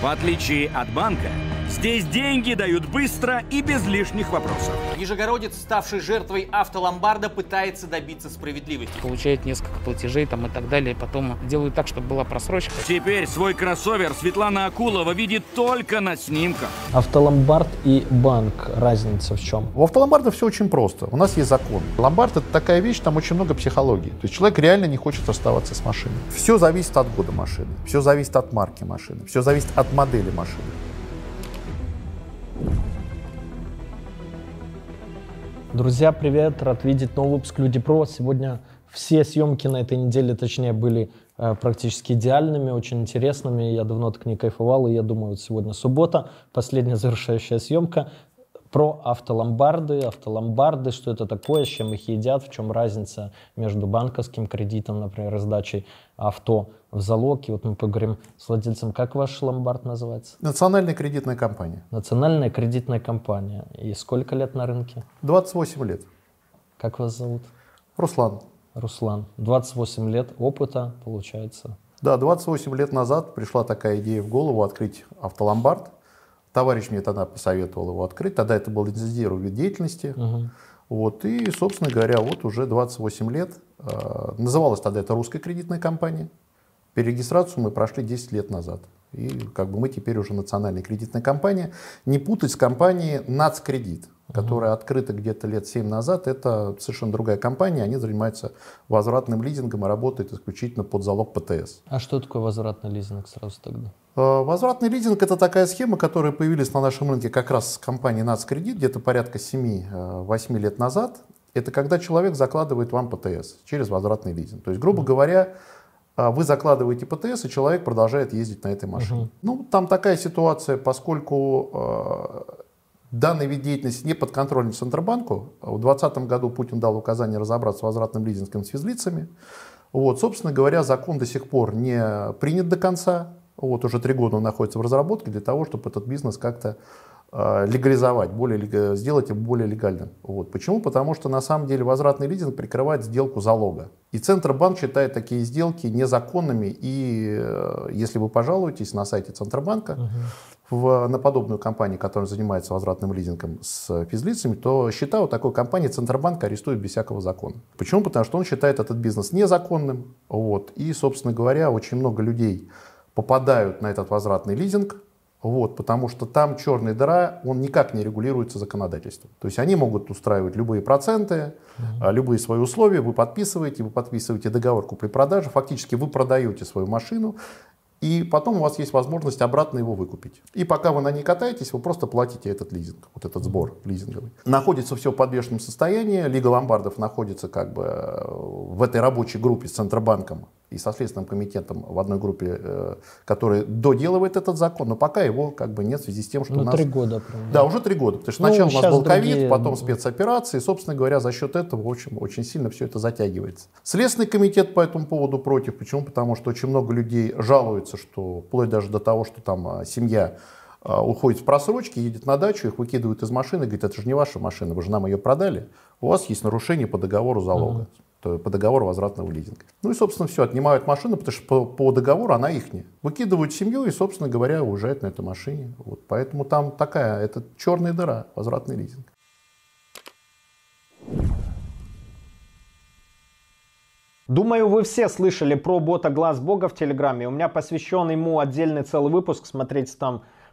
В отличие от банка, здесь деньги дают быстро и без лишних вопросов. Нижегородец, ставший жертвой автоломбарда, пытается добиться справедливости. Получает несколько платежей там и так далее, потом делают так, чтобы была просрочка. Теперь свой кроссовер Светлана Акулова видит только на снимках. Автоломбард и банк, разница в чем? У автоломбарда все очень просто. У нас есть закон. Ломбард это такая вещь, там очень много психологии. То есть человек реально не хочет расставаться с машиной. Все зависит от года машины, все зависит от марки машины, все зависит от модели машины. Друзья, привет! Рад видеть новый выпуск Люди Про. Сегодня все съемки на этой неделе, точнее, были э, практически идеальными, очень интересными. Я давно так не кайфовал, и я думаю, вот сегодня суббота, последняя завершающая съемка про автоломбарды, автоломбарды, что это такое, с чем их едят, в чем разница между банковским кредитом, например, сдачей авто в залог. И вот мы поговорим с владельцем, как ваш ломбард называется? Национальная кредитная компания. Национальная кредитная компания. И сколько лет на рынке? 28 лет. Как вас зовут? Руслан. Руслан. 28 лет опыта, получается. Да, 28 лет назад пришла такая идея в голову открыть автоломбард. Товарищ мне тогда посоветовал его открыть. Тогда это был лицензированный вид деятельности. Угу. Вот, и, собственно говоря, вот уже 28 лет. Э, называлась тогда это русская кредитная компания. Перерегистрацию мы прошли 10 лет назад. И как бы мы теперь уже национальная кредитная компания. Не путать с компанией «Нацкредит», которая открыта где-то лет 7 назад. Это совершенно другая компания. Они занимаются возвратным лизингом и работают исключительно под залог ПТС. А что такое возвратный лизинг сразу тогда? Э, Возвратный лизинг – это такая схема, которая появилась на нашем рынке как раз с компанией «Нацкредит» где-то порядка 7-8 лет назад. Это когда человек закладывает вам ПТС через возвратный лизинг. То есть, грубо говоря, э, вы закладываете ПТС, и человек продолжает ездить на этой машине. Мгм. Ну, там такая ситуация, поскольку э, данный вид деятельности не подконтролен Центробанку. В 2020 году Путин дал указание разобраться с возвратным лизингом с физлицами. Вот, собственно говоря, закон до сих пор не принят до конца. Вот уже три года он находится в разработке для того, чтобы этот бизнес как-то легализовать, более, лег- сделать его более легальным. Вот. Почему? Потому что на самом деле возвратный лизинг прикрывает сделку залога. И Центробанк считает такие сделки незаконными. И э, если вы пожалуетесь на сайте Центробанка в, на подобную компанию, которая занимается возвратным лизингом с физлицами, то счета у такой компании Центробанк арестует без всякого закона. Почему? Потому что он считает этот бизнес незаконным. Вот. И, собственно говоря, очень много людей попадают на этот возвратный лизинг, вот, потому что там черная дыра, он никак не регулируется законодательством. То есть они могут устраивать любые проценты, а, любые свои условия, вы подписываете, вы подписываете договор купли-продажи, фактически вы продаете свою машину, и потом у вас есть возможность обратно его выкупить. И пока вы на ней катаетесь, вы просто платите этот лизинг, вот этот сбор лизинговый. Находится все в подвешенном состоянии. Лига ломбардов находится как бы э, в этой рабочей группе с Центробанком и со Следственным комитетом в одной группе, э, которая доделывает этот закон, но пока его как бы нет в связи с тем, что Ну, у нас... три года. Прям, Да, уже три года. Потому что Ну, сначала у нас был ковид, другие, потом спецоперации. И, собственно говоря, за счет этого очень, очень сильно все это затягивается. Следственный комитет по этому поводу против. Почему? Потому что очень много людей жалуются, что вплоть даже до того, что там а, семья а, уходит в просрочки, едет на дачу, их выкидывают из машины, говорит, это же не ваша машина, вы же нам ее продали. У вас есть нарушение по договору залога. то по договору возвратного лизинга. Ну и, собственно, все, отнимают машину, потому что по, по договору она ихняя. Выкидывают семью и, собственно говоря, уезжают на этой машине. Вот. Поэтому там такая, это черная дыра, возвратный лизинг. Думаю, вы все слышали про бота Глаз Бога в Телеграме. У меня посвящен ему отдельный целый выпуск, смотрите там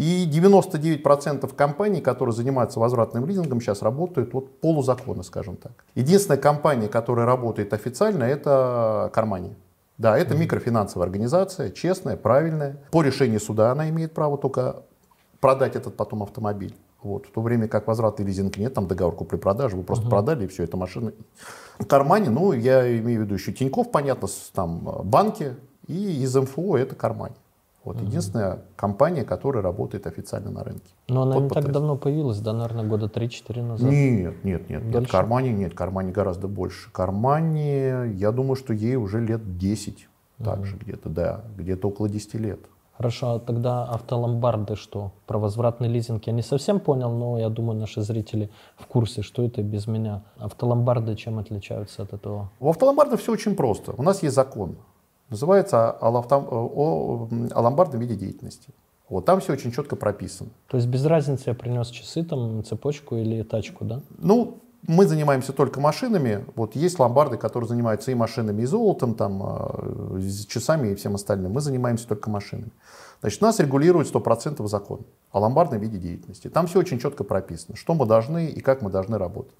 И 99% компаний, которые занимаются возвратным лизингом, сейчас работают вот полузаконно, скажем так. Единственная компания, которая работает официально, это Кармани. Да, это микрофинансовая организация, честная, правильная. По решению суда она имеет право только продать этот потом автомобиль. Вот. В то время как возврат и лизинг нет, там договор купли-продажи, вы просто uh-huh. продали, и все, это машина. В кармане, ну, я имею в виду еще Тиньков, понятно, там банки, и из МФО это кармане. Вот угу. единственная компания, которая работает официально на рынке. Но она вот не так давно появилась, да, наверное, года 3-4 назад? Нет, нет, нет, нет. Кармани нет, Кармани гораздо больше. Кармани, я думаю, что ей уже лет 10, угу. также где-то, да, где-то около 10 лет. Хорошо, а тогда автоломбарды что? Про возвратный лизинг я не совсем понял, но я думаю, наши зрители в курсе, что это без меня. Автоломбарды чем отличаются от этого? В автоломбардах все очень просто. У нас есть закон. Называется о, лавтом, о, о ломбардном виде деятельности. Вот там все очень четко прописано. То есть без разницы я принес часы, там, цепочку или тачку, да? Ну, мы занимаемся только машинами. Вот есть ломбарды, которые занимаются и машинами, и золотом, там, э, с часами и всем остальным. Мы занимаемся только машинами. Значит, нас регулирует 100% закон о ломбардном виде деятельности. Там все очень четко прописано, что мы должны и как мы должны работать.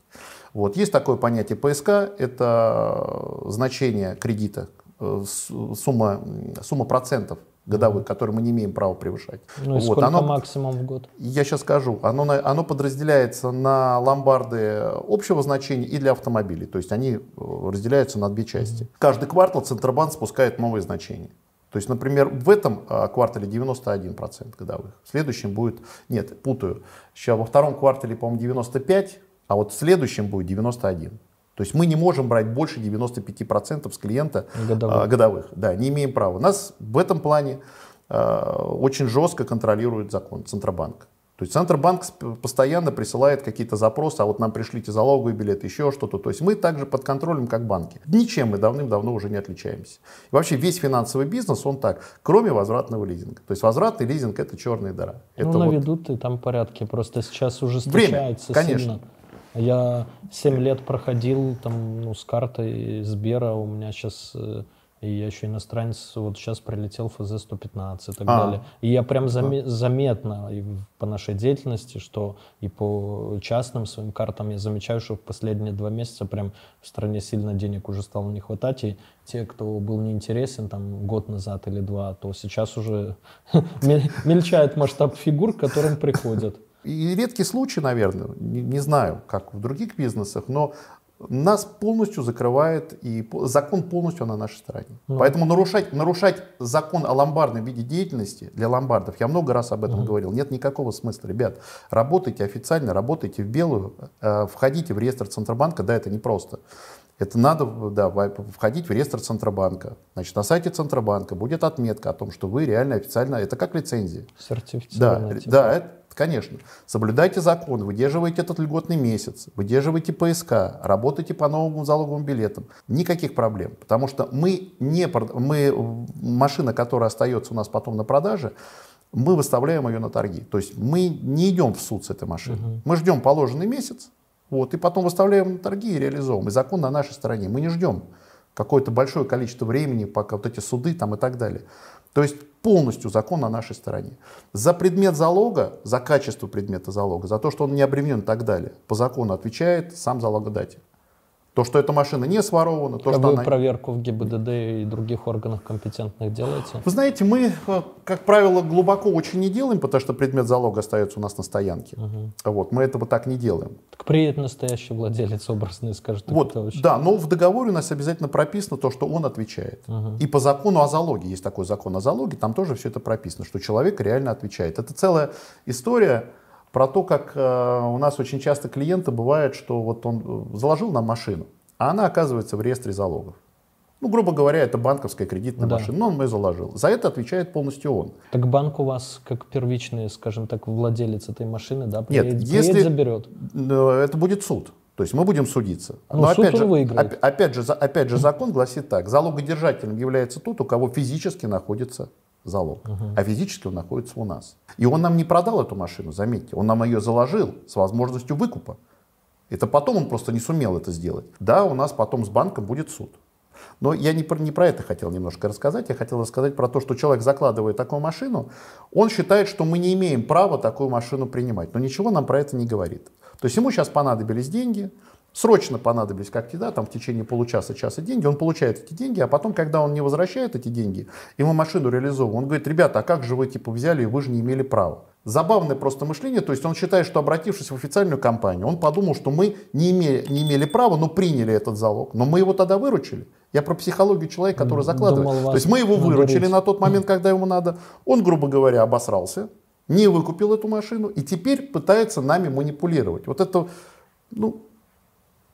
Вот. Есть такое понятие ПСК, это значение кредита, э, сумма, сумма процентов годовых, которые мы не имеем права превышать. Ну и вот, сколько оно, максимум в год? Я сейчас скажу. Оно, оно подразделяется на ломбарды общего значения и для автомобилей. То есть они э, разделяются на две части. Mm-hmm. Каждый квартал Центробанк спускает новые значения. То есть, например, в этом э, квартале 91% годовых. В следующем будет, нет, путаю, сейчас во втором квартале, по-моему, 95, а вот в следующем будет 91. То есть мы не можем брать больше 95% с клиента годовых. А, годовых. Да, не имеем права. Нас в этом плане а, очень жестко контролирует закон Центробанк. То есть Центробанк постоянно присылает какие-то запросы, а вот нам пришлите залоговый билет, еще что-то. То есть мы также под контролем, как банки. Ничем мы давным-давно уже не отличаемся. И вообще весь финансовый бизнес, он так, кроме возвратного лизинга. То есть возвратный лизинг это черная дыра. Ну, это наведут вот... и там порядке. Просто сейчас уже встречается Время, конечно. сильно. Я 7 лет проходил там, ну, с картой Сбера, у меня сейчас, э, и я еще иностранец, вот сейчас прилетел ФЗ-115 и так а. далее. И я прям заме- заметно и по нашей деятельности, что и по частным своим картам я замечаю, что в последние два месяца прям в стране сильно денег уже стало не хватать, и те, кто был неинтересен там год назад или два, то сейчас уже мельчает масштаб фигур, к которым приходят. И редкий случай, наверное, не, не знаю, как в других бизнесах, но нас полностью закрывает, и закон полностью на нашей стороне. Ну. Поэтому нарушать, нарушать закон о ломбардном виде деятельности для ломбардов, я много раз об этом mm. говорил, нет никакого смысла. Ребят, работайте официально, работайте в белую, э, входите в реестр Центробанка, да, это непросто. Это надо да, входить в реестр Центробанка. Значит, на сайте Центробанка будет отметка о том, что вы реально официально, это как лицензия. Сертифицированная. Да, да, это, Конечно. Соблюдайте закон, выдерживайте этот льготный месяц, выдерживайте ПСК, работайте по новым залоговым билетам. Никаких проблем. Потому что мы, не, мы машина, которая остается у нас потом на продаже, мы выставляем ее на торги. То есть мы не идем в суд с этой машиной. Угу. Мы ждем положенный месяц, вот, и потом выставляем на торги и реализовываем. И закон на нашей стороне. Мы не ждем какое-то большое количество времени, пока вот эти суды там и так далее. То есть полностью закон на нашей стороне. За предмет залога, за качество предмета залога, за то, что он не обременен и так далее, по закону отвечает сам залогодатель. То, что эта машина не сворована, то, а что вы она... проверку в ГИБДД и других органах компетентных делаете? Вы знаете, мы, э, как правило, глубоко очень не делаем, потому что предмет залога остается у нас на стоянке. Угу. Вот, мы этого так не делаем. Так приедет настоящий владелец образный и скажет, вот, очень... Да, но в договоре у нас обязательно прописано то, что он отвечает. Угу. И по закону о залоге, есть такой закон о залоге, там тоже все это прописано, что человек реально отвечает. Это целая история про то, как э, у нас очень часто клиенты бывает, что вот он э, заложил нам машину, а она оказывается в реестре залогов. Ну, грубо говоря, это банковская кредитная да. машина, но он ее заложил. За это отвечает полностью он. Так банк у вас как первичный, скажем так, владелец этой машины, да, приедет, Нет, если приедет, заберет? Э, это будет суд. То есть мы будем судиться. Ну, Но суд опять, же, выиграет. опять, же, опять же, закон гласит так. Залогодержателем является тот, у кого физически находится залог. Угу. А физически он находится у нас. И он нам не продал эту машину, заметьте. Он нам ее заложил с возможностью выкупа. Это потом он просто не сумел это сделать. Да, у нас потом с банком будет суд. Но я не про, не про это хотел немножко рассказать. Я хотел рассказать про то, что человек закладывает такую машину, он считает, что мы не имеем права такую машину принимать. Но ничего нам про это не говорит. То есть ему сейчас понадобились деньги, срочно понадобились как да, там в течение получаса, часа деньги, он получает эти деньги, а потом, когда он не возвращает эти деньги, ему машину реализовывают, он говорит, ребята, а как же вы типа взяли, и вы же не имели права. Забавное просто мышление, то есть он считает, что обратившись в официальную компанию, он подумал, что мы не имели, не имели права, но приняли этот залог, но мы его тогда выручили. Я про психологию человека, который закладывает. Думал, то есть мы его выручили наберите. на тот момент, когда ему надо. Он, грубо говоря, обосрался, не выкупил эту машину и теперь пытается нами манипулировать. Вот это, ну,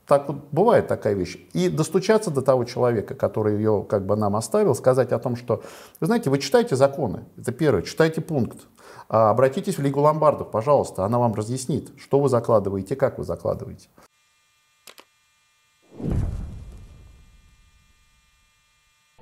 так вот бывает такая вещь. И достучаться до того человека, который ее как бы нам оставил, сказать о том, что, вы знаете, вы читайте законы, это первое, читайте пункт, а обратитесь в Лигу ломбардов, пожалуйста, она вам разъяснит, что вы закладываете, как вы закладываете.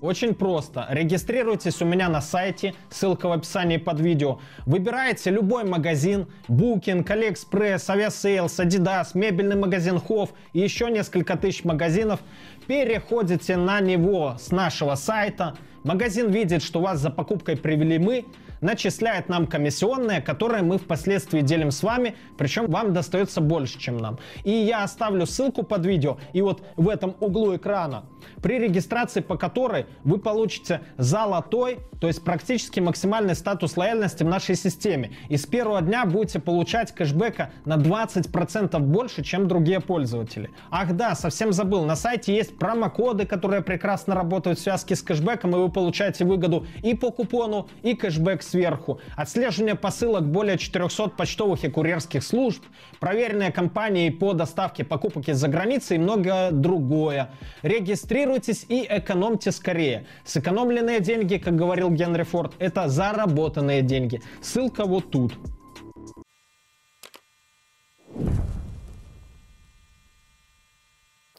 Очень просто. Регистрируйтесь у меня на сайте, ссылка в описании под видео. Выбираете любой магазин, Booking, AliExpress, Aviasales, Adidas, мебельный магазин Hof и еще несколько тысяч магазинов. Переходите на него с нашего сайта. Магазин видит, что вас за покупкой привели мы, начисляет нам комиссионные, которые мы впоследствии делим с вами, причем вам достается больше, чем нам. И я оставлю ссылку под видео, и вот в этом углу экрана, при регистрации по которой вы получите золотой, то есть практически максимальный статус лояльности в нашей системе. И с первого дня будете получать кэшбэка на 20% больше, чем другие пользователи. Ах да, совсем забыл, на сайте есть промокоды, которые прекрасно работают в связке с кэшбэком, и вы получаете выгоду и по купону, и кэшбэк сверху, отслеживание посылок более 400 почтовых и курьерских служб, проверенные компании по доставке покупок из-за границы и многое другое. Регистрируйтесь и экономьте скорее. Сэкономленные деньги, как говорил Генри Форд, это заработанные деньги. Ссылка вот тут.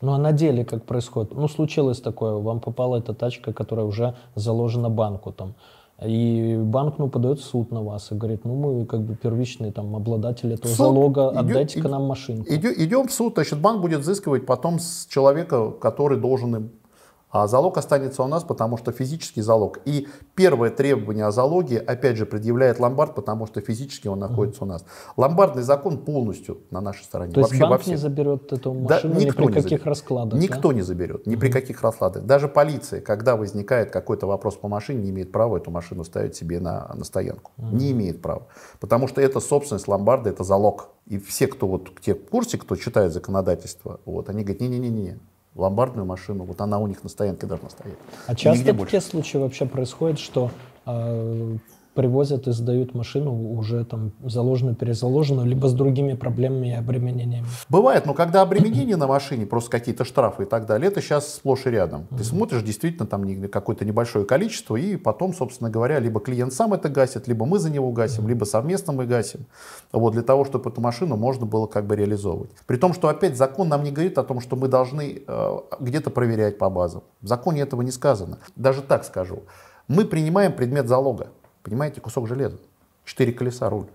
Ну а на деле как происходит? Ну случилось такое, вам попала эта тачка, которая уже заложена банку там. И банк, ну, подает в суд на вас и говорит, ну, мы как бы первичные там обладатели этого суд залога, отдайте-ка нам машинку. Идем, идем в суд, значит, банк будет взыскивать потом с человека, который должен им а залог останется у нас, потому что физический залог. И первое требование о залоге, опять же, предъявляет ломбард, потому что физически он находится mm. у нас. Ломбардный закон полностью на нашей стороне. То Вообще есть банк не заберет эту машину да, никто ни при каких заберет. раскладах? Никто да? не заберет, ни mm. при каких раскладах. Даже полиция, когда возникает какой-то вопрос по машине, не имеет права эту машину ставить себе на, на стоянку. Mm. Не имеет права. Потому что это собственность ломбарда, это залог. И все, кто вот те в курсе, кто читает законодательство, вот, они говорят, не-не-не-не, ломбардную машину, вот она у них на стоянке должна стоять. А часто такие случаи вообще происходят, что э, привозят и сдают машину уже там заложенную, перезаложенную, либо с другими проблемами и обременениями. Бывает, но когда обременение на машине, просто какие-то штрафы и так далее, это сейчас сплошь и рядом. Ты смотришь действительно там какое-то небольшое количество, и потом, собственно говоря, либо клиент сам это гасит, либо мы за него гасим, либо совместно мы гасим. Вот для того, чтобы эту машину можно было как бы реализовывать. При том, что опять закон нам не говорит о том, что мы должны э, где-то проверять по базам. В законе этого не сказано. Даже так скажу. Мы принимаем предмет залога. Понимаете, кусок железа. Четыре колеса, руль.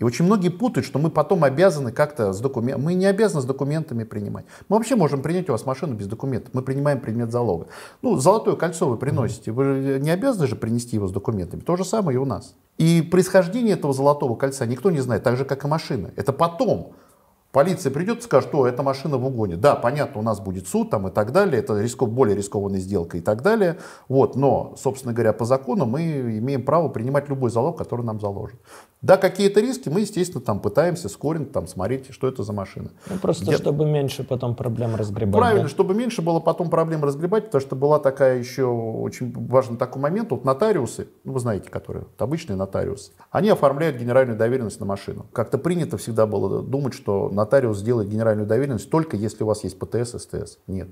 И очень многие путают, что мы потом обязаны как-то с документами. Мы не обязаны с документами принимать. Мы вообще можем принять у вас машину без документов. Мы принимаем предмет залога. Ну, золотое кольцо вы приносите. Вы не обязаны же принести его с документами. То же самое и у нас. И происхождение этого золотого кольца никто не знает, так же, как и машины. Это потом Полиция придет и скажет, что эта машина в угоне. Да, понятно, у нас будет суд там и так далее, это рисков, более рискованная сделка и так далее. Вот, но, собственно говоря, по закону мы имеем право принимать любой залог, который нам заложен. Да, какие-то риски, мы, естественно, там пытаемся скоринг, там смотреть, что это за машина. Ну, просто Где... чтобы меньше потом проблем разгребать. Правильно, да? чтобы меньше было потом проблем разгребать, потому что была такая еще очень важный такой момент. Вот нотариусы, ну, вы знаете, которые, вот обычные нотариусы, они оформляют генеральную доверенность на машину. Как-то принято всегда было думать, что нотариус сделает генеральную доверенность только если у вас есть ПТС, СТС. Нет.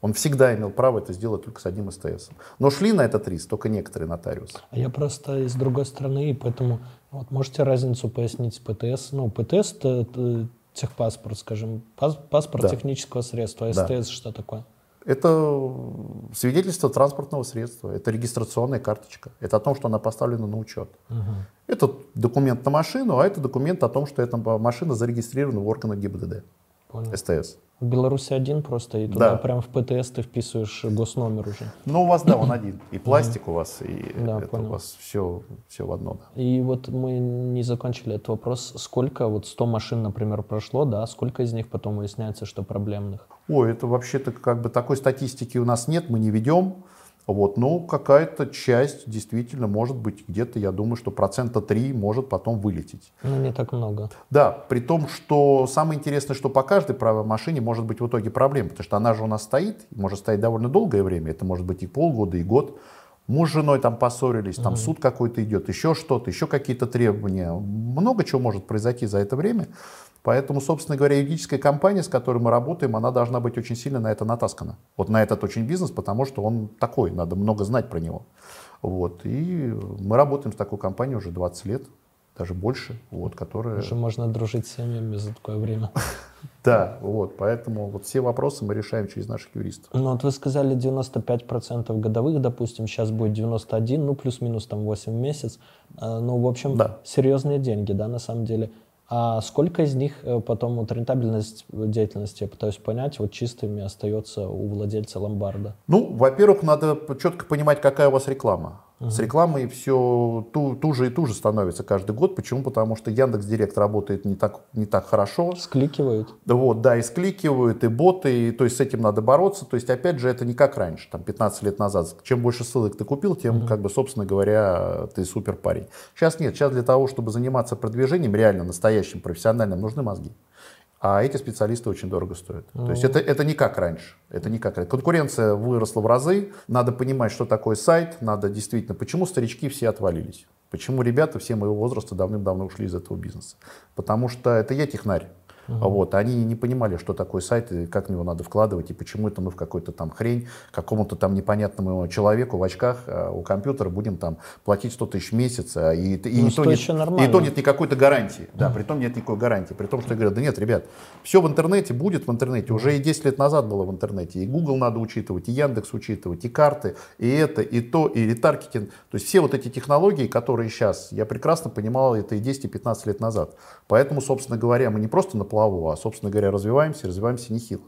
Он всегда имел право это сделать только с одним СТС. Но шли на этот риск только некоторые нотариусы. А я просто из другой страны, и поэтому вот можете разницу пояснить ПТС? Ну, ПТС — это техпаспорт, скажем, пас- паспорт Да. технического средства, а Да. СТС что такое? Это свидетельство транспортного средства, это регистрационная карточка, это о том, что она поставлена на учет. Это документ на машину, а это документ о том, что эта машина зарегистрирована в органах ГИБДД, Понял. СТС. В Беларуси один просто, и туда Да. прям в ПТС ты вписываешь госномер уже. Ну, у вас, да, он один. И пластик у вас, и Да, это понял. у вас все, все в одно. Да. И вот мы не закончили этот вопрос. Сколько, вот 100 машин, например, прошло, да, сколько из них потом выясняется, что проблемных? Ой, это вообще-то как бы такой статистики у нас нет, мы не ведем. Вот, но какая-то часть действительно может быть где-то, я думаю, что процента 3 может потом вылететь. Ну, не так много. Да, при том, что самое интересное, что по каждой правой машине может быть в итоге проблема, потому что она же у нас стоит, может стоять довольно долгое время, это может быть и полгода, и год. Муж с женой там поссорились, там суд какой-то идет, еще что-то, еще какие-то требования. Много чего может произойти за это время. Поэтому, собственно говоря, юридическая компания, с которой мы работаем, она должна быть очень сильно на это натаскана. Вот на этот очень бизнес, потому что он такой, надо много знать про него. Вот. И мы работаем с такой компанией уже 20 лет, даже больше, вот, которая... Уже можно дружить с семьями за такое время. Да, вот, поэтому вот все вопросы мы решаем через наших юристов. Ну, вот вы сказали 95% годовых, допустим, сейчас будет 91, ну, плюс-минус там 8 в месяц. А, Ну, в общем, Да. серьезные деньги, да, на самом деле. А сколько из них э, потом, вот рентабельность деятельности, я пытаюсь понять, вот чистыми остается у владельца ломбарда? Ну, во-первых, надо четко понимать, какая у вас реклама. С рекламой все ту, туже и туже становится каждый год. Почему? Потому что Яндекс Директ работает не так, не так хорошо. Скликивают? Вот, да, и скликивают, и боты, и, то есть с этим надо бороться. То есть, опять же, это не как раньше, там, 15 лет назад. Чем больше ссылок ты купил, тем, как бы, собственно говоря, ты супер парень. Сейчас нет. Сейчас для того, чтобы заниматься продвижением, реально настоящим, профессиональным, нужны мозги. А эти специалисты очень дорого стоят. То есть это, это не как раньше. Это не как раньше. Конкуренция выросла в разы. Надо понимать, что такое сайт. Надо действительно... Почему старички все отвалились? Почему ребята все моего возраста давным-давно ушли из этого бизнеса? Потому что это я технарь. Вот, они не понимали, что такое сайт и как в него надо вкладывать, и почему это мы в какой-то там хрень, какому-то там непонятному человеку в очках а, у компьютера будем там платить 100 тысяч в месяц, а, и, и, Ну, и 100 то нет, еще и нормально. то нет никакой-то гарантии. Да, при том нет никакой гарантии. При том, что я говорю, да нет, ребят, все в интернете будет в интернете. Уже и 10 лет назад было в интернете. И Google надо учитывать, и Яндекс учитывать, и карты, и это, и то, и ретаргетинг. То есть все вот эти технологии, которые сейчас, я прекрасно понимал это и 10, и 15 лет назад. Поэтому, собственно говоря, мы не просто на плаву, а, собственно говоря, развиваемся, развиваемся нехило.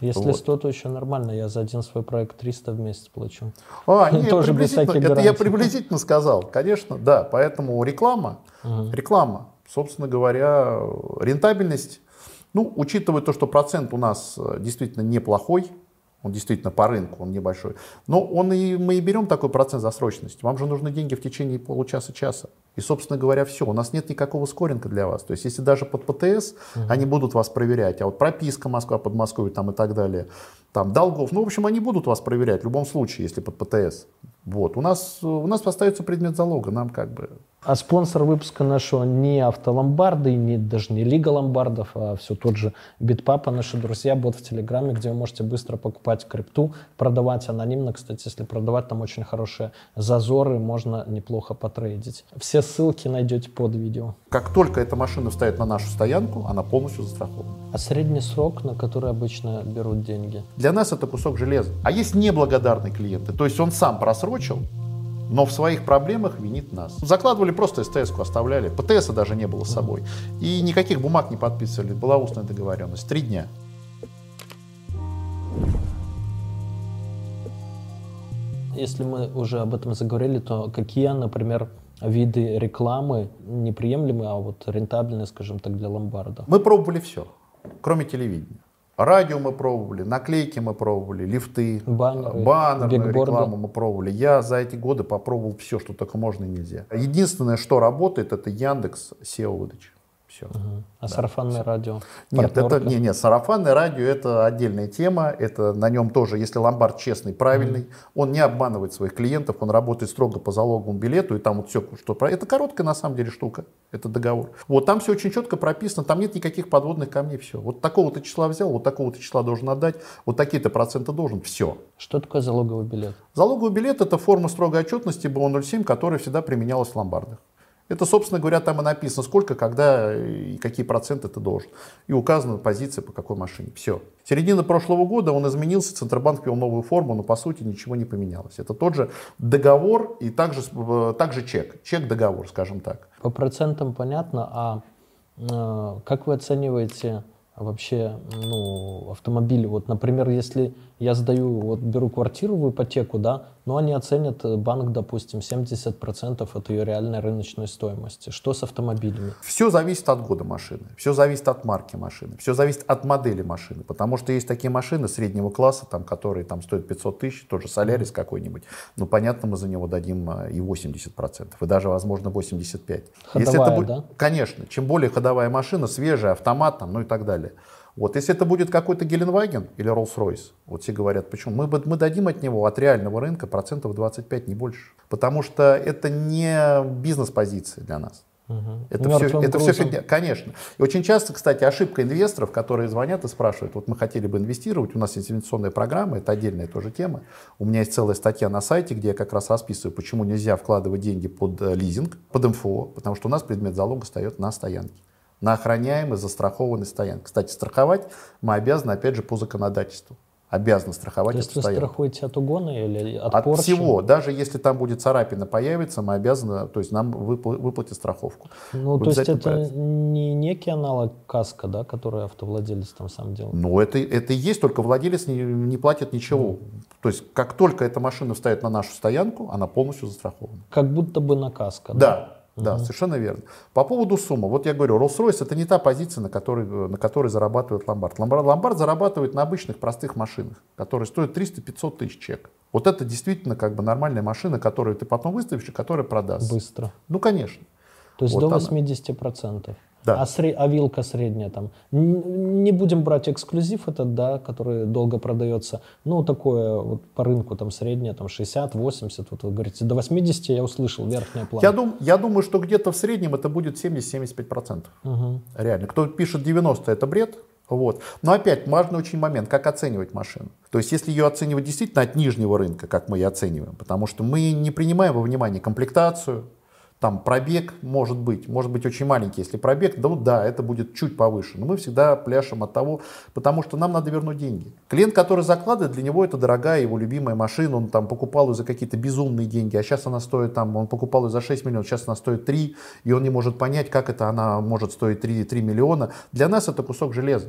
Если Вот. 100, то еще нормально. Я за один свой проект 300 в месяц плачу. А, нет, Тоже без приблизительно, всяких это я гарантий. приблизительно сказал, конечно, да. Поэтому реклама, реклама, собственно говоря, рентабельность, ну, учитывая то, что процент у нас э, действительно неплохой, он действительно по рынку, он небольшой, но он и, мы и берем такой процент за срочность. Вам же нужны деньги в течение получаса-часа. И, собственно говоря, все. У нас нет никакого скоринга для вас. То есть, если даже под ПТС они будут вас проверять, а вот прописка Москва, Подмосковье там и так далее, там долгов, ну, в общем, они будут вас проверять в любом случае, если под ПТС. Вот. У нас, у нас остается предмет залога, нам как бы... А спонсор выпуска нашего не автоломбарды, не, даже не Лига ломбардов, а все тот же Битпапа, наши друзья, бот в Телеграме, где вы можете быстро покупать крипту, продавать анонимно. Кстати, если продавать, там очень хорошие зазоры, можно неплохо потрейдить. Все ссылки найдете под видео. Как только эта машина встает на нашу стоянку, она полностью застрахована. А средний срок, на который обычно берут деньги? Для нас это кусок железа. А есть неблагодарные клиенты. То есть он сам просрочил, но в своих проблемах винит нас. Закладывали просто СТС-ку, оставляли. ПТСа даже не было с собой. И никаких бумаг не подписывали. Была устная договоренность. Три дня. Если мы уже об этом заговорили, то какие, например, виды рекламы неприемлемы, а вот рентабельные, скажем так, для ломбарда? Мы пробовали все, кроме телевидения. Радио мы пробовали, наклейки мы пробовали, лифты, Баннеры, баннерную бигборды. рекламу мы пробовали. Я за эти годы попробовал все, что только можно и нельзя. Единственное, что работает, это Яндекс SEO выдача. Все. А сарафанное радио? Нет, это не, не, сарафанное радио это отдельная тема. Это на нем тоже, если ломбард честный, правильный, он не обманывает своих клиентов, он работает строго по залоговому билету, и там вот все, что про. Это короткая на самом деле штука, это договор. Вот там все очень четко прописано, там нет никаких подводных камней, все. Вот такого-то числа взял, вот такого-то числа должен отдать, вот такие-то проценты должен, все. Что такое залоговый билет? Залоговый билет это форма строгой отчетности БО-07, которая всегда применялась в ломбардах. Это, собственно говоря, там и написано, сколько, когда и какие проценты ты должен. И указана позиция по какой машине. Все. Середина прошлого года он изменился, Центробанк ввел новую форму, но по сути ничего не поменялось. Это тот же договор и также, э, также чек. Чек-договор, скажем так. По процентам понятно, а э, как вы оцениваете вообще ну, автомобили? Вот, например, если я сдаю, вот беру квартиру в ипотеку, да, но они оценят, э, банк, допустим, 70% от ее реальной рыночной стоимости. Что с автомобилями? Все зависит от года машины, все зависит от марки машины, все зависит от модели машины, потому что есть такие машины среднего класса, там, которые там, стоят 500 тысяч, тот же Солярис какой-нибудь, ну, понятно, мы за него дадим а, и 80%, и даже, возможно, 85%. Ходовая, это будет, да? Конечно, чем более ходовая машина, свежая, автомат, там, ну и так далее. Вот если это будет какой-то Геленваген или Rolls-Royce, вот все говорят, почему? Мы, мы дадим от него, от реального рынка, процентов 25, не больше. Потому что это не бизнес-позиция для нас. Это все, Мертвым это все фигня, конечно. И очень часто, кстати, ошибка инвесторов, которые звонят и спрашивают, вот мы хотели бы инвестировать, у нас есть инвестиционная программа, это отдельная тоже тема. У меня есть целая статья на сайте, где я как раз расписываю, почему нельзя вкладывать деньги под э, лизинг, под МФО, потому что у нас предмет залога стоит на стоянке на охраняемой, застрахованной стоянке. Кстати, страховать мы обязаны, опять же, по законодательству. Обязаны страховать То есть вы стоянку. страхуете от угона или от, От порчи? всего. Даже если там будет царапина появится, мы обязаны, то есть нам выпла- выплатить страховку. Ну, В то есть это порядке. не некий аналог каска, да, который автовладелец там сам делал? Ну, это, это и есть, только владелец не, не платит ничего. То есть, как только эта машина встает на нашу стоянку, она полностью застрахована. Как будто бы на каска. Да, да, совершенно верно. По поводу суммы. Вот я говорю, Rolls-Royce это не та позиция, на которой, на которой зарабатывает ломбард. ломбард. Ломбард зарабатывает на обычных простых машинах, которые стоят 300-500 тысяч чек. Вот это действительно как бы нормальная машина, которую ты потом выставишь и которая продастся. Быстро. Ну, конечно. То есть Вот до она. 80%. Да. А, сре- а вилка средняя там. Не будем брать эксклюзив этот, да, который долго продается. Ну, такое вот по рынку там среднее, там 60, 80, вот вы говорите, до 80 я услышал, верхняя планка. Я, дум, я думаю, что где-то в среднем это будет 70-75%. Мгм. Реально. Кто пишет 90, это бред. Вот. Но опять важный очень момент, как оценивать машину. То есть если ее оценивать действительно от нижнего рынка, как мы ее оцениваем, потому что мы не принимаем во внимание комплектацию, там пробег может быть, может быть очень маленький, если пробег, да, вот да, это будет чуть повыше, но мы всегда пляшем от того, потому что нам надо вернуть деньги. Клиент, который закладывает, для него это дорогая его любимая машина, он там покупал ее за какие-то безумные деньги, а сейчас она стоит там, он покупал ее за 6 миллионов, сейчас она стоит 3, и он не может понять, как это она может стоить 3, 3 миллиона. Для нас это кусок железа.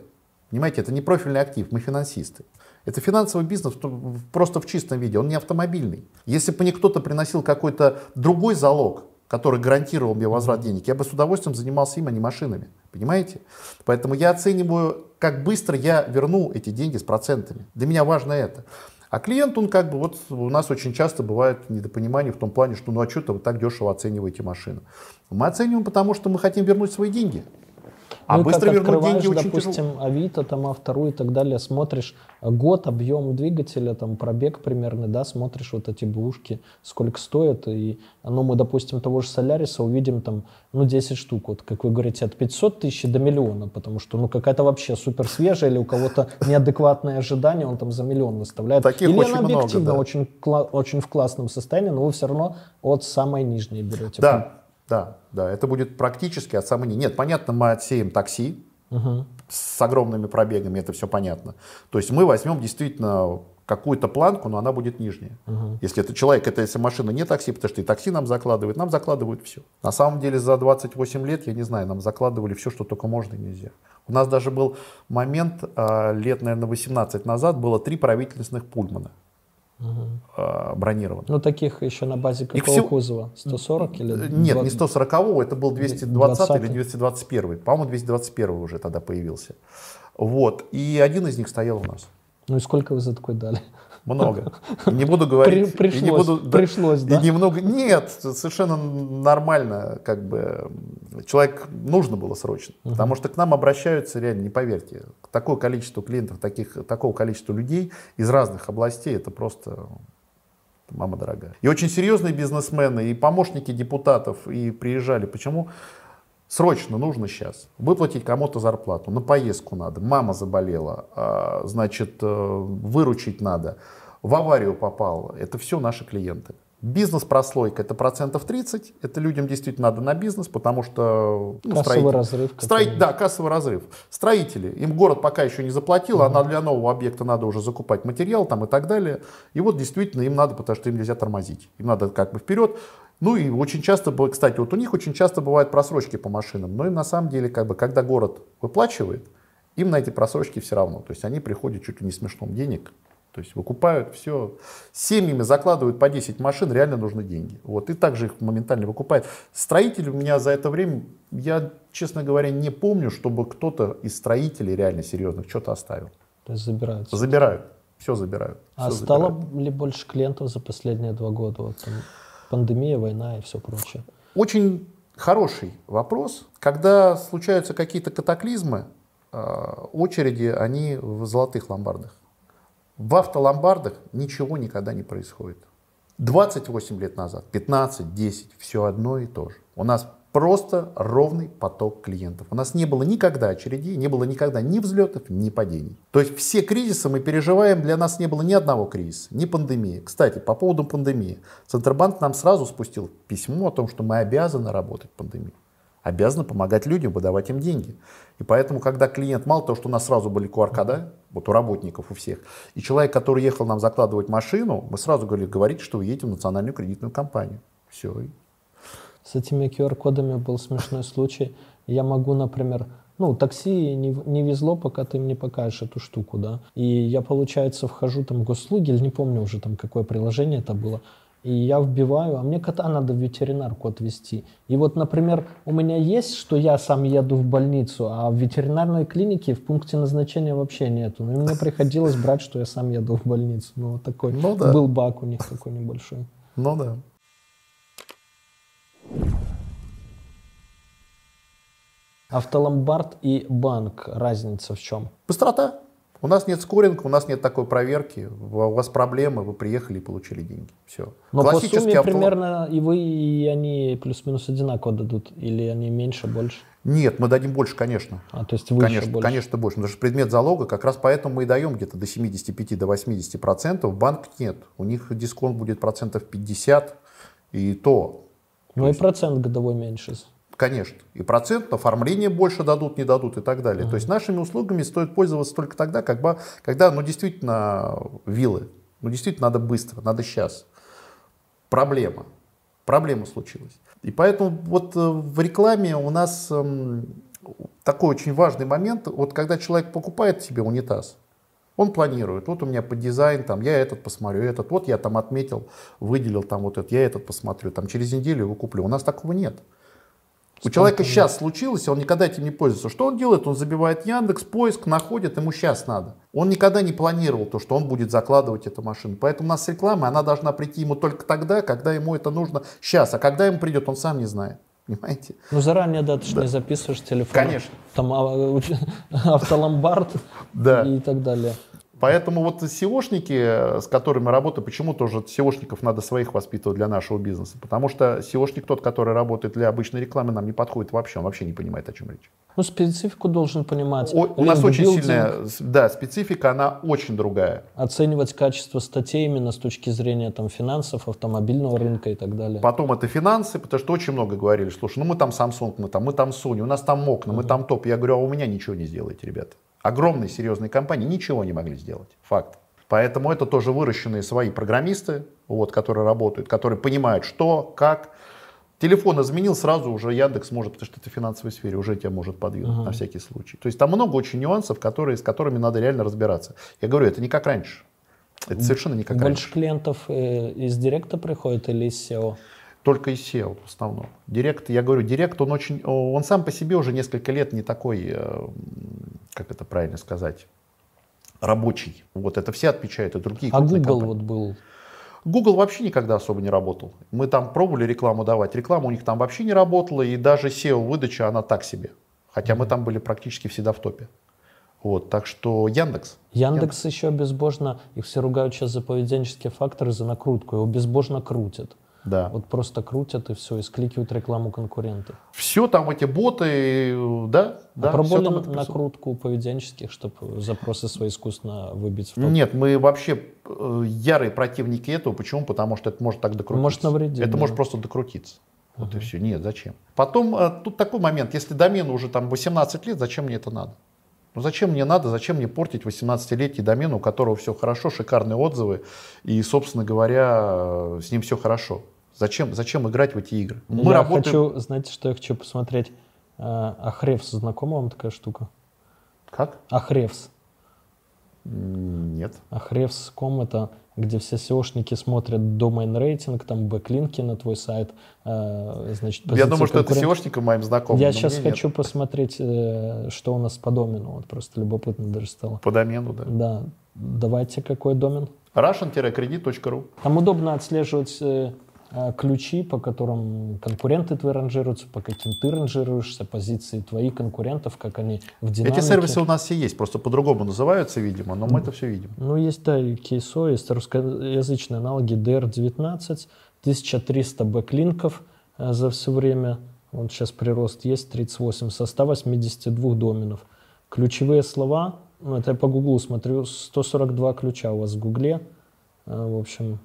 Понимаете, это не профильный актив, мы финансисты. Это финансовый бизнес то- просто в чистом виде, он не автомобильный. Если бы мне кто-то приносил какой-то другой залог, который гарантировал мне возврат денег, я бы с удовольствием занимался им, а не машинами. Понимаете? Поэтому я оцениваю, как быстро я верну эти деньги с процентами. Для меня важно это. А клиент, он как бы, вот у нас очень часто бывает недопонимание в том плане, что ну а что-то вы так дешево оцениваете машину. Мы оцениваем, потому что мы хотим вернуть свои деньги. А Ну, быстро как вернуть деньги очень допустим, тяжело. Авито, там, А2 и так далее, смотришь год, объем двигателя, там, пробег примерно, да, смотришь вот эти бушки, сколько стоят, и, ну, мы, допустим, того же Соляриса увидим там, ну, 10 штук, вот, как вы говорите, от 500 тысяч до миллиона, потому что, ну, какая-то вообще супер свежая, или у кого-то неадекватное ожидание, он там за миллион выставляет. Таких или очень она много, объективно да. очень, очень в классном состоянии, но вы все равно от самой нижней берете. Да, да, да, это будет практически от самой... Нет, понятно, мы отсеем такси с огромными пробегами, это все понятно. То есть мы возьмем действительно какую-то планку, но она будет нижняя. Если это человек, это если машина не такси, потому что и такси нам закладывают, нам закладывают все. На самом деле за 28 лет, я не знаю, нам закладывали все, что только можно и нельзя. У нас даже был момент, а, лет, наверное, 18 назад, было три правительственных пульмана а, бронированных. Ну, таких еще на базе какого всего- кузова? 140 или Э, Нет, 20? не 140 это был 220 или 20-й. 221. По-моему, 221 уже тогда появился. Вот. И один из них стоял у нас. Ну и сколько вы за такой дали? Много. И не буду говорить... При- и не пришлось, буду- пришлось, и да? немного... Нет, совершенно нормально, как бы, человек нужно было срочно. Потому что к нам обращаются, реально, не поверьте, такое количество клиентов, таких, такого количества людей из разных областей, это просто мама дорогая. И очень серьезные бизнесмены, и помощники депутатов, и приезжали. Почему? Срочно нужно сейчас выплатить кому-то зарплату, на поездку надо, мама заболела, а, значит, э, выручить надо, в аварию попал. Это все наши клиенты. Бизнес-прослойка это процентов 30, это людям действительно надо на бизнес, потому что... ну, Кассовый строители- разрыв какой-нибудь. да, кассовый разрыв. Строители, им город пока еще не заплатил, а на- для нового объекта надо уже закупать материал там и так далее. И вот действительно им надо, потому что им нельзя тормозить. Им надо как бы вперед. Ну и очень часто, кстати, вот у них очень часто бывают просрочки по машинам. Но и на самом деле, как бы, когда город выплачивает, им на эти просрочки все равно. То есть они приходят чуть ли не с мешком денег. То есть выкупают все. Семьями закладывают по 10 машин, реально нужны деньги. Вот, и также их моментально выкупают. Строители у меня за это время, я, честно говоря, не помню, чтобы кто-то из строителей реально серьезных что-то оставил. То есть забираются. Забирают. Все забирают. А всё стало забирают. ли больше клиентов за последние два года? Вот там пандемия, война и все прочее. Очень хороший вопрос. Когда случаются какие-то катаклизмы, э, очереди, они в золотых ломбардах. В автоломбардах ничего никогда не происходит. 28 лет назад, 15, 10, все одно и то же. У нас просто ровный поток клиентов. У нас не было никогда очередей, не было никогда ни взлетов, ни падений. То есть все кризисы мы переживаем, для нас не было ни одного кризиса, ни пандемии. Кстати, по поводу пандемии. Центробанк нам сразу спустил письмо о том, что мы обязаны работать в пандемии. Обязаны помогать людям, выдавать им деньги. И поэтому, когда клиент, мало того, что у нас сразу были QR-кода, вот у работников, у всех, и человек, который ехал нам закладывать машину, мы сразу говорили, говорите, что вы едете в национальную кредитную компанию. Все, С этими QR-кодами был смешной случай. Я могу, например, ну, такси не, не везло, пока ты мне покажешь эту штуку, да. И я, получается, вхожу там в госуслуги, или не помню уже там, какое приложение это было, и я вбиваю, а мне кота надо в ветеринарку отвезти. И вот, например, у меня есть, что я сам еду в больницу, а в ветеринарной клинике в пункте назначения вообще нету. Ну, и мне приходилось брать, что я сам еду в больницу. Ну, вот такой Ну да. был баг у них такой небольшой. Ну да. Автоломбард и банк, разница в чем? Быстрота. У нас нет скоринга, у нас нет такой проверки. У вас проблемы, вы приехали и получили деньги. Все. Но по сумме автолом- примерно и вы, и они плюс-минус одинаково дадут? Или они меньше, больше? Нет, мы дадим больше, конечно. А, то есть выше, Конечно, больше? конечно, больше. Потому что предмет залога как раз поэтому мы и даем где-то до 75 до 80 процентов. Банк нет. У них дисконт будет процентов 50 и то. Ну и процент годовой меньше. Конечно. И процент, оформление больше дадут, не дадут и так далее. То есть нашими услугами стоит пользоваться только тогда, когда, когда ну, действительно виллы. Ну, действительно надо быстро, надо сейчас. Проблема. Проблема случилась. И поэтому вот э, в рекламе у нас эм, такой очень важный момент. Вот когда человек покупает себе унитаз, он планирует, вот у меня под дизайн, там, я этот посмотрю, этот, вот я там отметил, выделил там вот этот, я этот посмотрю, там через неделю его куплю. У нас такого нет. У человека сейчас случилось, он никогда этим не пользуется. Что он делает? Он забивает Яндекс, поиск, находит, ему сейчас надо. Он никогда не планировал то, что он будет закладывать эту машину. Поэтому у нас реклама, она должна прийти ему только тогда, когда ему это нужно сейчас. А когда ему придет, он сам не знает. Понимаете? Ну заранее, да, ты ж не записываешь телефон. Конечно. Там а, уч- автоломбард Да. и так далее. Поэтому вот SEOшники, с которыми работаю, почему тоже SEOшников надо своих воспитывать для нашего бизнеса? Потому что SEOшник тот, который работает для обычной рекламы, нам не подходит вообще, он вообще не понимает, о чем речь. Ну, специфику должен понимать. О- у нас очень сильная, да, специфика, она очень другая. Оценивать качество статей именно с точки зрения там, финансов, автомобильного рынка и так далее. Потом это финансы, потому что очень много говорили, слушай, ну мы там Samsung, мы там, мы там Sony, у нас там окна, мы там топ. Я говорю, а у меня ничего не сделаете, ребята. Огромные серьезные компании ничего не могли сделать. Факт. Поэтому это тоже выращенные свои программисты, вот, которые работают, которые понимают, что, как. Телефон изменил, сразу уже Яндекс может, потому что это в финансовой сфере, уже тебя может подвинуть на всякий случай. То есть там много очень нюансов, которые, с которыми надо реально разбираться. Я говорю, это не как раньше. Это совершенно не как Больше раньше. клиентов э, из директа приходит или из SEO? Только из SEO в основном. Директ, я говорю, директ, он очень, он сам по себе уже несколько лет не такой, э, как это правильно сказать, рабочий. Вот это все отмечают, и другие А Google компании. вот был. Google вообще никогда особо не работал. Мы там пробовали рекламу давать. Реклама у них там вообще не работала, и даже SEO-выдача, она так себе. Хотя мы там были практически всегда в топе. Вот, так что Яндекс. Яндекс еще безбожно, их все ругают сейчас за поведенческие факторы, за накрутку. Его безбожно крутят. Да. Вот просто крутят и все, и скликивают рекламу конкурентов. Все там эти боты, да, да. а всё пробовали накрутку поведенческих, чтобы запросы свои искусственно выбить в топ? Нет, мы вообще э, ярые противники этого. Почему? Потому что это может так докрутиться. Может навредить, Это да. может просто докрутиться. Вот и все. Нет, зачем? Потом э, тут такой момент. Если домену уже там 18 лет, зачем мне это надо? Ну зачем мне надо, зачем мне портить 18-летний домен, у которого все хорошо, шикарные отзывы, и, собственно говоря, э, с ним все хорошо. Зачем, зачем играть в эти игры? Мы я работаем... хочу, знаете, что я хочу посмотреть? Ахревс, знакома вам такая штука? Как? Ахревс. Нет. Ахревс.ком это где все SEOшники смотрят домен рейтинг, там бэклинки на твой сайт, э, значит, Я думаю, что это конкурентов. SEOшникам моим знакомым. Я сейчас мне нет. хочу посмотреть, э, что у нас по домену. Вот просто любопытно даже стало. По домену, да. Да, давайте какой домен. russian-credit.ru Там удобно отслеживать э, ключи, по которым конкуренты твои ранжируются, по каким ты ранжируешься, позиции твоих конкурентов, как они в динамике. Эти сервисы у нас все есть, просто по-другому называются, видимо, но мы это все видим. Ну, есть, да, и кейсо, есть русскоязычные аналоги DR19, 1300 бэклинков э, за все время. Вот сейчас прирост есть 38 со 182 доменов. Ключевые слова, ну, это я по Гуглу смотрю, 142 ключа у вас в Гугле. Э, В общем,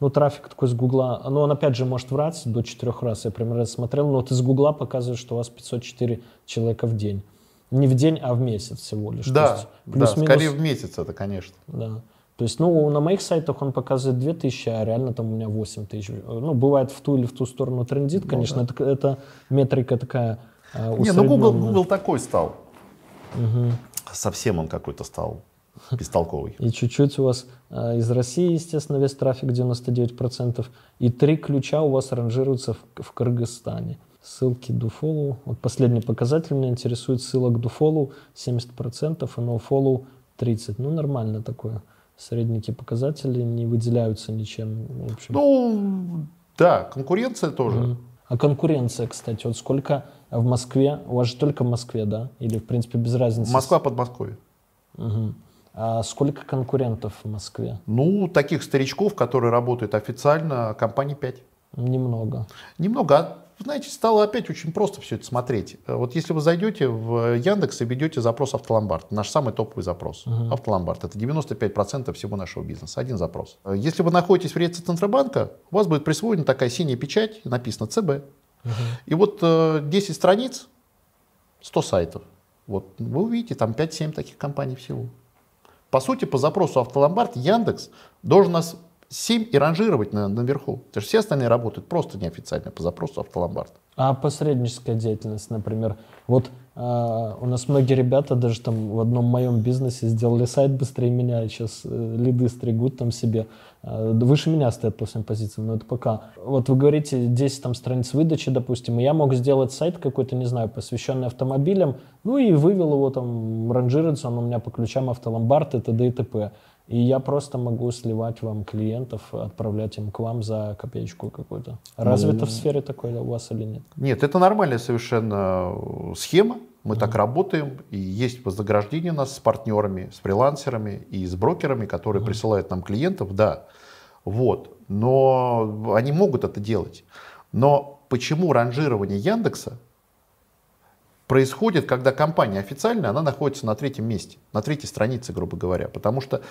ну, трафик такой с Гугла, ну, он опять же может врать до четырех раз, я примерно смотрел, но вот из Гугла показывает, что у вас 504 человека в день. Не в день, а в месяц всего лишь. Да, есть да, скорее в месяц это, конечно. да. То есть, ну, на моих сайтах он показывает 2000, а реально там у меня 8000. Ну, бывает в ту или в ту сторону трендит, конечно, это, это метрика такая э, Не, ну Google. Google такой стал. Совсем он какой-то стал бестолковый. И чуть-чуть у вас э, из России, естественно, весь трафик 99%. И три ключа у вас ранжируются в, в Кыргызстане. Ссылки DoFollow. Вот последний показатель меня интересует. Ссылок DoFollow 70%, а NoFollow 30%. Ну, нормально такое. Средненькие показатели не выделяются ничем. В общем. Ну, да, конкуренция тоже. Мгм. А конкуренция, кстати, вот сколько в Москве? У вас же только в Москве, да? Или, в принципе, без разницы? Москва, Подмосковье. Мгм. А сколько конкурентов в Москве? Ну, таких старичков, которые работают официально, компаний 5. Немного. Немного. А, знаете, стало опять очень просто все это смотреть. Э, Вот если вы зайдете в Яндекс и введете запрос автоломбард, наш самый топовый запрос. Автоломбард. Это 95% всего нашего бизнеса. Один запрос. Э, Если вы находитесь в реестре Центробанка, у вас будет присвоена такая синяя печать, написано ЦБ. И вот э, 10 страниц, 100 сайтов. Вот вы увидите, там 5-7 таких компаний всего. По сути, по запросу автоломбард Яндекс должен нас 7 и ранжировать на, наверху. Потому что все остальные работают просто неофициально по запросу автоломбард. А посредническая деятельность, например. Вот а, у нас многие ребята даже там в одном моем бизнесе сделали сайт быстрее меня, сейчас э, лиды стригут там себе. Да выше меня стоят по всем позициям, но это пока. Вот вы говорите 10 там страниц выдачи, допустим, и я мог сделать сайт какой-то, не знаю, посвященный автомобилям, ну и вывел его там, ранжируется он у меня по ключам автоломбард и т.д. и т.п. И я просто могу сливать вам клиентов, отправлять им к вам за копеечку какую-то. Развито в сфере такой у вас или нет? Нет, это нормальная совершенно э, схема. Мы так работаем. И есть вознаграждение у нас с партнерами, с фрилансерами и с брокерами, которые присылают нам клиентов, да. Вот. Но они могут это делать. Но почему ранжирование Яндекса происходит, когда компания официальная, она находится на третьем месте, на третьей странице, грубо говоря. Потому что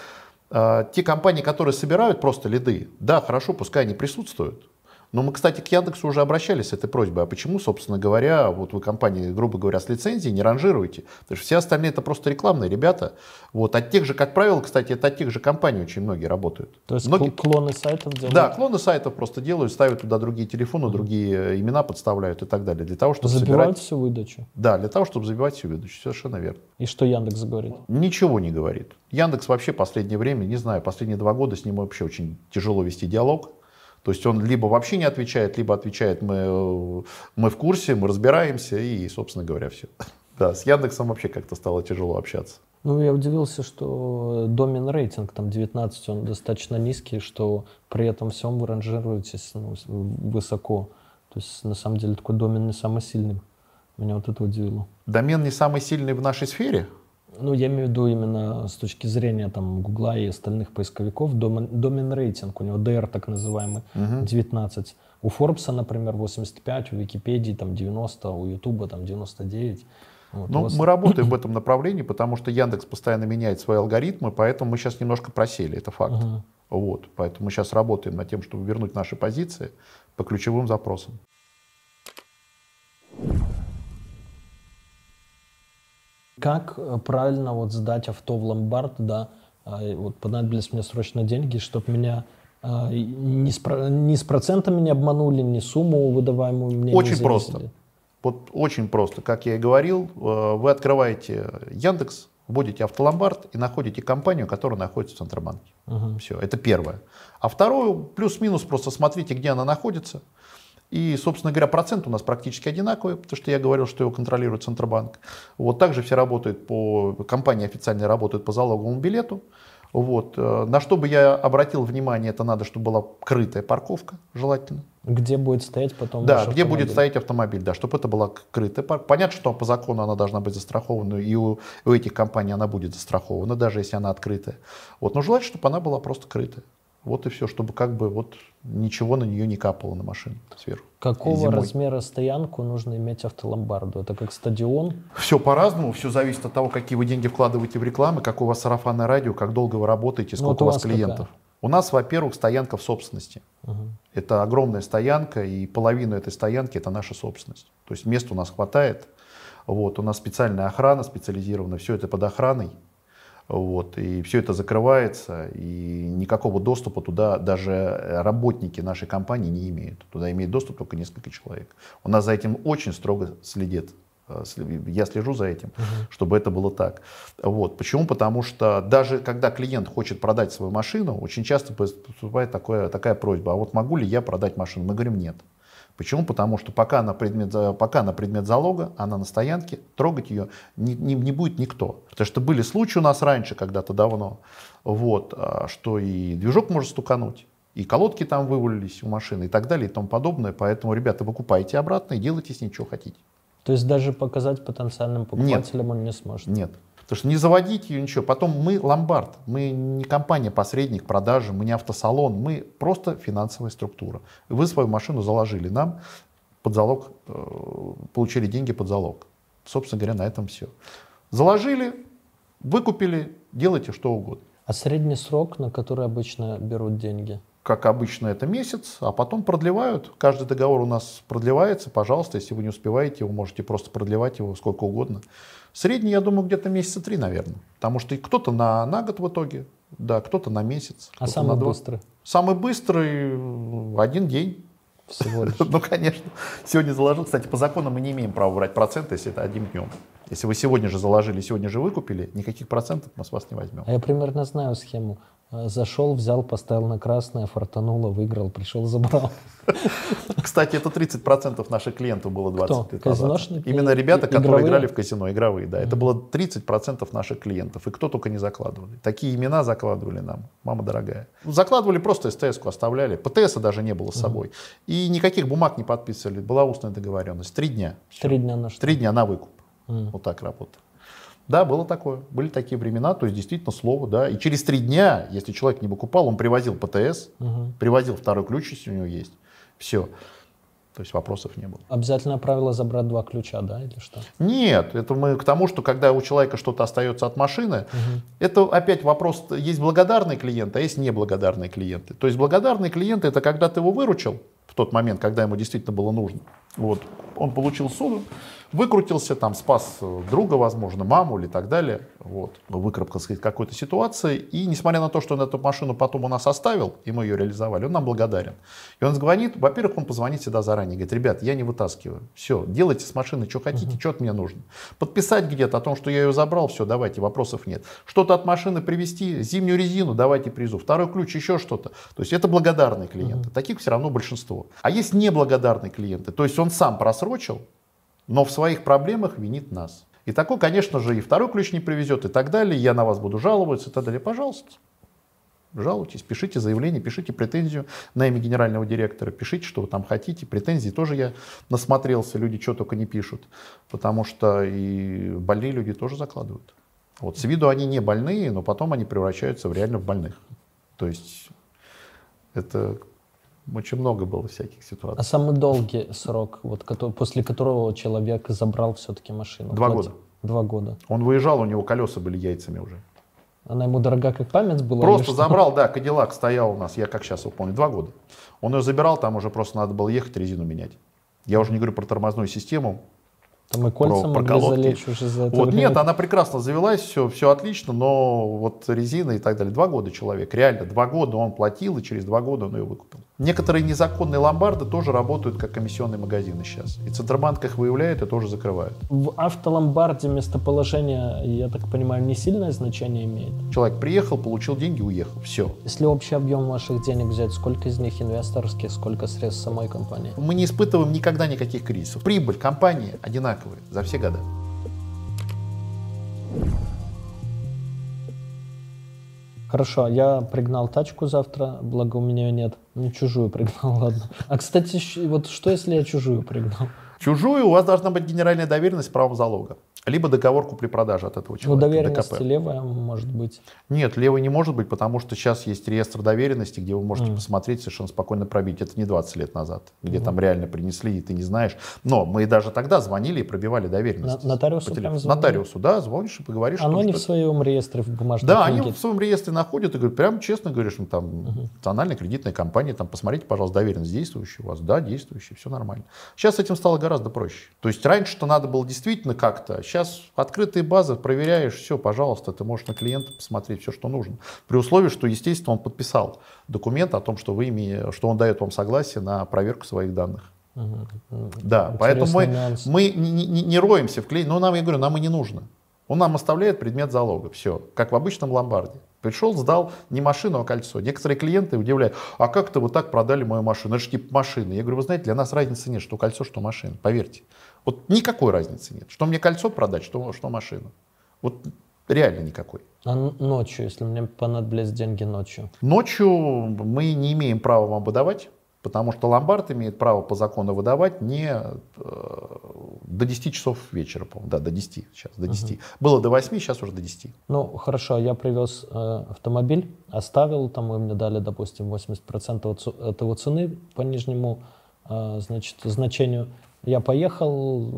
те компании, которые собирают просто лиды, да, хорошо, пускай они присутствуют. Но мы, кстати, к Яндексу уже обращались с этой просьбой. А почему, собственно говоря, вот вы компании, грубо говоря, с лицензией не ранжируете? Потому что все остальные это просто рекламные ребята. Вот от тех же, как правило, кстати, это от тех же компаний очень многие работают. То есть Многие- кл- клоны сайтов делают? да, клоны сайтов просто делают, ставят туда другие телефоны, другие имена подставляют и так далее. Для того, чтобы Забивают собирать... всю выдачу. Да, для того, чтобы забивать всю выдачу. Совершенно верно. И что Яндекс говорит? Ничего не говорит. Яндекс вообще последнее время, не знаю, последние два года с ним вообще очень тяжело вести диалог. То есть он либо вообще не отвечает, либо отвечает, мы, э, мы в курсе, мы разбираемся и, собственно говоря, все. Да, с Яндексом вообще как-то стало тяжело общаться. Ну, я удивился, что домен рейтинг там 19, он достаточно низкий, что при этом всем вы ранжируетесь ну, высоко. То есть, на самом деле, такой домен не самый сильный. Меня вот это удивило. Домен не самый сильный в нашей сфере. Ну, я имею в виду именно с точки зрения там Гугла и остальных поисковиков, домен, домен рейтинг, у него DR так называемый, 19. У Форбса, например, 85, у Википедии там 90, у Ютуба там 99. Вот, Ну, вас- мы работаем в этом направлении, потому что Яндекс постоянно меняет свои алгоритмы, поэтому мы сейчас немножко просели, это факт. Ага. Вот, поэтому мы сейчас работаем над тем, чтобы вернуть наши позиции по ключевым запросам. Как э, правильно вот сдать авто в ломбард, да, а, вот понадобились мне срочно деньги, чтобы меня а, ни с, ни с процентами не обманули, ни сумму выдаваемую мне не Очень просто. Вот очень просто. Как я и говорил, э, вы открываете Яндекс, вводите автоломбард и находите компанию, которая находится в Центробанке. Все, это первое. А второе, плюс-минус, просто смотрите, где она находится. И, собственно говоря, процент у нас практически одинаковый, потому что я говорил, что его контролирует Центробанк. Вот также все работают по, компании официально работают по залоговому билету. Вот. э, На что бы я обратил внимание, это надо, чтобы была крытая парковка, желательно. Где будет стоять потом Да, где будет автомобиль? стоять автомобиль, да, чтобы это была крытая парк. Понятно, что по закону она должна быть застрахована, и у, у этих компаний она будет застрахована, даже если она открытая. Вот, но желательно, чтобы она была просто крытая. Вот и все, чтобы как бы вот ничего на нее не капало на машину сверху. Какого зимой. размера стоянку нужно иметь автоломбарду? Это как стадион? Все по-разному, все зависит от того, какие вы деньги вкладываете в рекламу, как у вас сарафанное радио, как долго вы работаете, Ну, сколько вот у у вас клиентов. какая? У нас, во-первых, стоянка в собственности. Это огромная стоянка, и половину этой стоянки это наша собственность. То есть места у нас хватает. Вот, у нас специальная охрана специализированная, все это под охраной. Вот, и все это закрывается, и никакого доступа туда даже э, работники нашей компании не имеют. Туда имеет доступ только несколько человек. У нас за этим очень строго следит. э, Я слежу за этим, чтобы это было так. Вот. Почему? Потому что даже когда клиент хочет продать свою машину, очень часто поступает такое, такая просьба, а вот могу ли я продать машину? Мы говорим нет. Почему? Потому что пока на предмет, пока на предмет залога, она на стоянке, трогать ее не, не- не будет никто. Потому что были случаи у нас раньше, когда-то давно, вот, а, что и движок может стукануть, и колодки там вывалились у машины и так далее и тому подобное. Поэтому, ребята, выкупайте обратно и делайте с ним, что хотите. То есть даже показать потенциальным покупателям он не сможет? Нет. Потому что не заводить ее, ничего. Потом мы ломбард, мы не компания-посредник продажи, мы не автосалон, мы просто финансовая структура. Вы свою машину заложили нам под залог, э, получили деньги под залог. Собственно говоря, на этом все. Заложили, выкупили, делайте что угодно. А средний срок, на который обычно берут деньги? Как обычно, это месяц, а потом продлевают. Каждый договор у нас продлевается. Пожалуйста, если вы не успеваете, вы можете просто продлевать его сколько угодно. Средний, я думаю, где-то месяца три, наверное. Потому что кто-то на, на год в итоге, да, кто-то на месяц. А самый на два. быстрый? Самый быстрый один день. Всего лишь. Ну, конечно. Сегодня заложил. Кстати, по закону мы не имеем права брать проценты, если это одним днем. Если вы сегодня же заложили, сегодня же выкупили, никаких процентов мы с вас не возьмем. А я примерно знаю схему. Э, Зашел, взял, поставил на красное, фартануло, выиграл, пришел, забрал. Кстати, это 30% наших клиентов было 20 Кто? лет назад. Именно ребята, которые играли в казино, игровые, да. Это было 30% наших клиентов. И кто только не закладывали. Такие имена закладывали нам, мама дорогая. Закладывали просто СТС-ку, оставляли. ПТСа даже не было с собой. И никаких бумаг не подписывали. Была устная договоренность. Три дня. Три дня на что? Три дня на выкуп. Вот так работает. Да, было такое. Были такие времена, то есть действительно слово, да. И через три дня, если человек не выкупал, он привозил ПТС, привозил второй ключ, если у него есть. Все. То есть вопросов не было. Обязательное правило забрать два ключа, да, или что? Нет, это мы к тому, что когда у человека что-то остается от машины, это опять вопрос, есть благодарные клиенты, а есть неблагодарные клиенты. То есть благодарные клиенты это когда ты его выручил в тот момент, когда ему действительно было нужно. Вот, он получил суду, выкрутился, там, спас э, друга, возможно, маму или так далее, вот, выкарабкался из какой-то ситуации, и несмотря на то, что он эту машину потом у нас оставил, и мы ее реализовали, он нам благодарен. И он звонит, во-первых, он позвонит всегда заранее, говорит, ребят, я не вытаскиваю, все, делайте с машины, что хотите, что от меня нужно. Подписать где-то о том, что я ее забрал, все, давайте, вопросов нет. Что-то от машины привезти, зимнюю резину, давайте привезу, второй ключ, еще что-то. То есть это благодарные клиенты, таких все равно большинство. А есть неблагодарные клиенты, то есть он сам просрочил, но в своих проблемах винит нас. И такой, конечно же, и второй ключ не привезет, и так далее, я на вас буду жаловаться, и так далее. Пожалуйста, жалуйтесь, пишите заявление, пишите претензию на имя генерального директора, пишите, что вы там хотите. Претензии тоже я насмотрелся, люди что только не пишут, потому что и больные люди тоже закладывают. Вот, с виду они не больные, но потом они превращаются в реально в больных. То есть это очень много было всяких А ситуаций. самый долгий срок, вот, кото- после которого человек забрал все-таки машину? Два Платил? года. Два года. Он выезжал, у него колеса были яйцами уже. Она ему дорога как память была? Просто забрал, да, Кадиллак стоял у нас, я как сейчас его помню, два года. Он ее забирал, там уже просто надо было ехать, резину менять. Я уже не говорю про тормозную систему. Там и кольца про- могли залечь уже за это Вот время. нет, она прекрасно завелась, все, все отлично, но вот резина и так далее. Два года человек, реально, два года он платил, и через два года он ее выкупил. Некоторые незаконные ломбарды тоже работают как комиссионные магазины сейчас. И Центробанк их выявляет и тоже закрывают. В автоломбарде местоположение, я так понимаю, не сильное значение имеет? Человек приехал, получил деньги, уехал. Все. Если общий объем ваших денег взять, сколько из них инвесторских, сколько средств самой компании? Мы не испытываем никогда никаких кризисов. Прибыль компании одинаковая за все года. Хорошо, я пригнал тачку завтра, благо у меня ее нет. Не чужую пригнал, ладно. А, кстати, вот что, если я чужую пригнал? Чужую у вас должна быть генеральная доверенность правом залога. Либо договор купли-продажи от этого Ну, человека. доверенность ДКП. левая может быть. Нет, левый не может быть, потому что сейчас есть реестр доверенности, где вы можете посмотреть, совершенно спокойно пробить. Это не 20 лет назад, где там реально принесли, и ты не знаешь. Но мы даже тогда звонили и пробивали доверенность. На- нотариусу прям звонили? Нотариусу, да, звонишь и поговоришь. Оно том, не что в своем реестре в бумажной Да, они книге. в своем реестре находят и говорят, прям честно говоришь, ну, там, национальная кредитная компания, там, посмотрите, пожалуйста, доверенность действующая у вас. Да, действующая, все нормально. Сейчас с этим стало гораздо проще. То есть раньше-то надо было действительно как-то, сейчас открытые базы, проверяешь, все, пожалуйста, ты можешь на клиента посмотреть все, что нужно. При условии, что, естественно, он подписал документ о том, что, вы ими, что он дает вам согласие на проверку своих данных. Да, поэтому мы, нюанс. мы не, не- не роемся в клей, но нам, я говорю, нам и не нужно. Он нам оставляет предмет залога, все, как в обычном ломбарде. Пришел, сдал не машину, а кольцо. Некоторые клиенты удивляют, а как то вы так продали мою машину? Это же типа машины. Я говорю, вы знаете, для нас разницы нет, что кольцо, что машина, поверьте. Вот никакой разницы нет. Что мне кольцо продать, что, что машину. Вот реально никакой. А ночью, если мне понадобились деньги ночью. Ночью мы не имеем права вам выдавать, потому что ломбард имеет право по закону выдавать не э, до 10 часов вечера, по-моему, да, до 10 сейчас, до 10. Было до 8, сейчас уже до 10. Ну, хорошо, я привез э, автомобиль, оставил, там вы мне дали, допустим, 80% от этого цены по нижнему, э, значит, значению. Я поехал,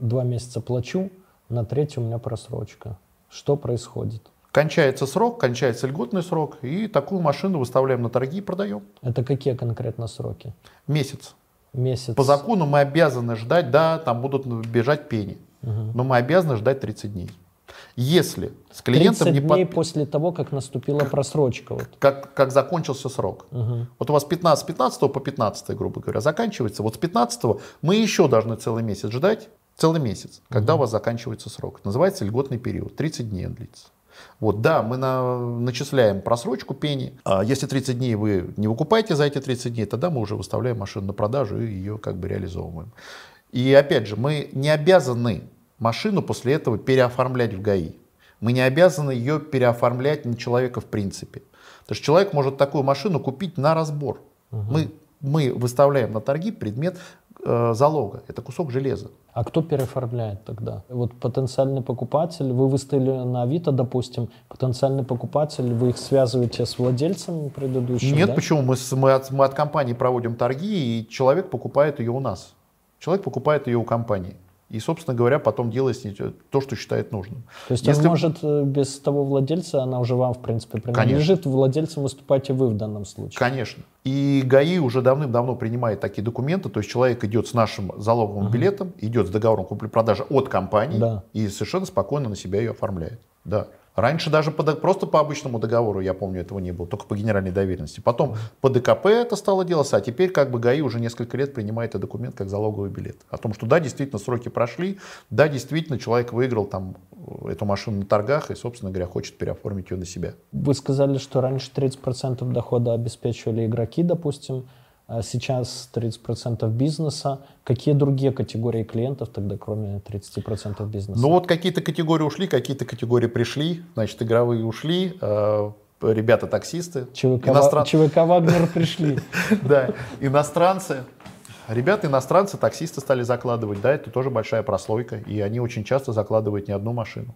два месяца плачу, на третий у меня просрочка. Что происходит? Кончается срок, кончается льготный срок, и такую машину выставляем на торги и продаем. Это какие конкретно сроки? Месяц. Месяц? По закону мы обязаны ждать, да, там будут бежать пени, но мы обязаны ждать 30 дней. Если с 30 клиентом не дней подпи- после того, как наступила просрочка. Вот. как, как закончился срок. Вот у вас 15, с 15 по 15, грубо говоря, заканчивается. Вот с 15 мы еще должны целый месяц ждать, целый месяц, когда у вас заканчивается срок. Называется льготный период, 30 дней он длится. Вот, да, мы на- начисляем просрочку пени. А если 30 дней вы не выкупаете за эти 30 дней, тогда мы уже выставляем машину на продажу и ее как бы реализовываем. И опять же, мы не обязаны машину после этого переоформлять в ГАИ. Мы не обязаны ее переоформлять на человека в принципе. Потому что человек может такую машину купить на разбор. Мы, мы выставляем на торги предмет э, залога. Это кусок железа. А кто переоформляет тогда? Вот потенциальный покупатель, вы выставили на Авито, допустим, потенциальный покупатель, вы их связываете с владельцем предыдущим, Нет, да? почему? Мы, мы, от, мы от компании проводим торги, и человек покупает ее у нас. Человек покупает ее у компании. И, собственно говоря, потом делает с ней то, что считает нужным. То есть Если- может э, без того владельца, она уже вам, в принципе, принадлежит, владельцем выступаете вы в данном случае. Конечно. И ГАИ уже давным-давно принимает такие документы, то есть человек идет с нашим залоговым билетом, идет с договором купли-продажи от компании Да. и совершенно спокойно на себя ее оформляет. Да. Раньше даже по просто по обычному договору, я помню, этого не было, только по генеральной доверенности. Потом по ДКП это стало делаться, а теперь как бы ГАИ уже несколько лет принимает этот документ как залоговый билет. О том, что да, действительно сроки прошли, да, действительно человек выиграл там э, эту машину на торгах и, собственно говоря, хочет переоформить ее на себя. Вы сказали, что раньше 30% дохода обеспечивали игроки, допустим. А сейчас 30% бизнеса. Какие другие категории клиентов тогда, кроме 30% бизнеса? Ну вот какие-то категории ушли, какие-то категории пришли. Значит, игровые ушли, э, ребята-таксисты. ЧВК, иностран- ЧВК Вагнер пришли. Да, иностранцы. Ребята, иностранцы, таксисты стали закладывать, да, это тоже большая прослойка, и они очень часто закладывают не одну машину.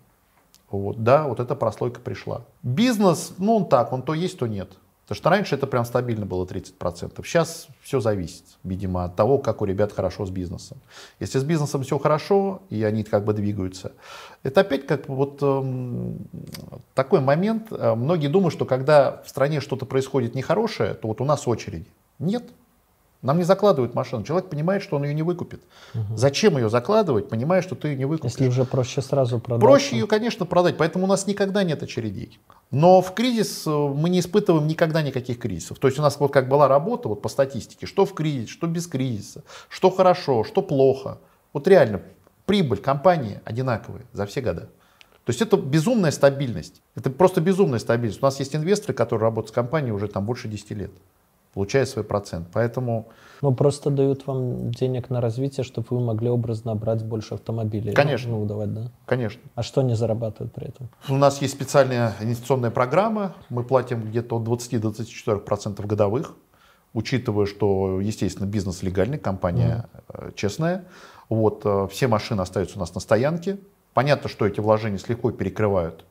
Вот, да, вот эта прослойка пришла. Бизнес, ну он так, он то есть, то нет. Потому что раньше это прям стабильно было 30%. Сейчас все зависит, видимо, от того, как у ребят хорошо с бизнесом. Если с бизнесом все хорошо, и они как бы двигаются, это опять как вот эм, такой момент. Э, Многие думают, что когда в стране что-то происходит нехорошее, то вот у нас очереди. Нет. Нам не закладывают машину. Человек понимает, что он ее не выкупит. Зачем ее закладывать, понимая, что ты ее не выкупишь? Если уже проще сразу продать. Проще ее, конечно, продать, поэтому у нас никогда нет очередей. Но в кризис э, мы не испытываем никогда никаких кризисов. То есть у нас вот как была работа вот по статистике, что в кризис, что без кризиса, что хорошо, что плохо. Вот реально прибыль компании одинаковая за все года. То есть это безумная стабильность. Это просто безумная стабильность. У нас есть инвесторы, которые работают с компанией уже там больше 10 лет, получая свой процент. Поэтому Ну, просто дают вам денег на развитие, чтобы вы могли образно брать больше автомобилей. Конечно. Ну, выдавать, да? Конечно. А что они зарабатывают при этом? У нас есть специальная инвестиционная программа. Мы платим где-то от 20 до 24% годовых, учитывая, что, естественно, бизнес легальный, компания э, честная. Вот, э, все машины остаются у нас на стоянке. Понятно, что эти вложения с лихвой перекрывают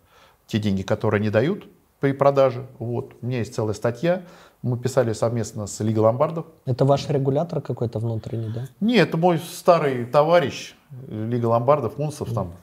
те деньги, которые они дают при продаже. Вот. У меня есть целая статья. Мы писали совместно с Лигой ломбардов. Это ваш регулятор какой-то внутренний, да? Нет, это мой старый товарищ э, Лига ломбардов, Мунцев там,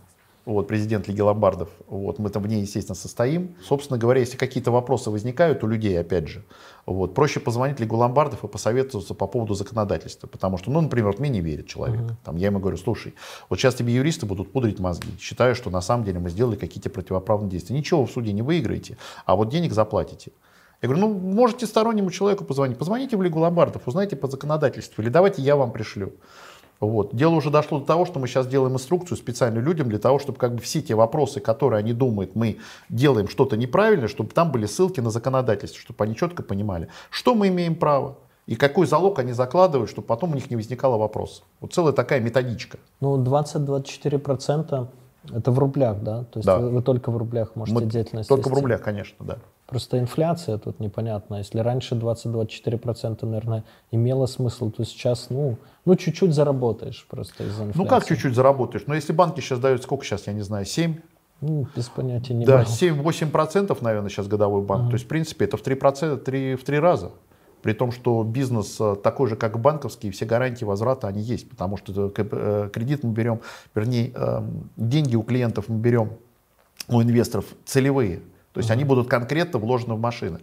вот, президент Лиги ломбардов. Вот, мы там в ней, естественно, состоим. Собственно говоря, если какие-то вопросы возникают у людей, опять же, вот, проще позвонить Лигу ломбардов и посоветоваться по поводу законодательства. Потому что, ну, например, вот мне не верит человек. Там, я ему говорю, слушай, вот сейчас тебе юристы будут пудрить мозги. Считаю, что на самом деле мы сделали какие-то противоправные действия. Ничего в суде не выиграете, а вот денег заплатите. Я говорю, ну, можете стороннему человеку позвонить. Позвоните в Лигу ломбардов, узнайте по законодательству. Или давайте я вам пришлю. Вот. Дело уже дошло до того, что мы сейчас делаем инструкцию специальную людям для того, чтобы как бы все те вопросы, которые они думают, мы делаем что-то неправильно, чтобы там были ссылки на законодательство, чтобы они четко понимали, что мы имеем право и какой залог они закладывают, чтобы потом у них не возникало вопросов. Вот целая такая методичка. Ну, 20-24% это в рублях, да? То есть Да. вы, вы только в рублях можете Мы деятельность только в вести. рублях, конечно, да. Просто инфляция тут непонятна. Если раньше 20-24%, наверное, имело смысл, то сейчас, ну, ну чуть-чуть заработаешь просто из-за инфляции. Ну как чуть-чуть заработаешь? Но если банки сейчас дают, сколько сейчас, я не знаю, 7? Ну, без понятия не Да, могу. 7-8%, наверное, сейчас годовой банк. То есть, в принципе, это в 3%, три- в три раза. При том, что бизнес э, такой же, как банковский, все гарантии возврата, они есть. Потому что к- э, кредит мы берем, вернее, эм, деньги у клиентов мы берем, у инвесторов целевые. То есть они будут конкретно вложены в машины.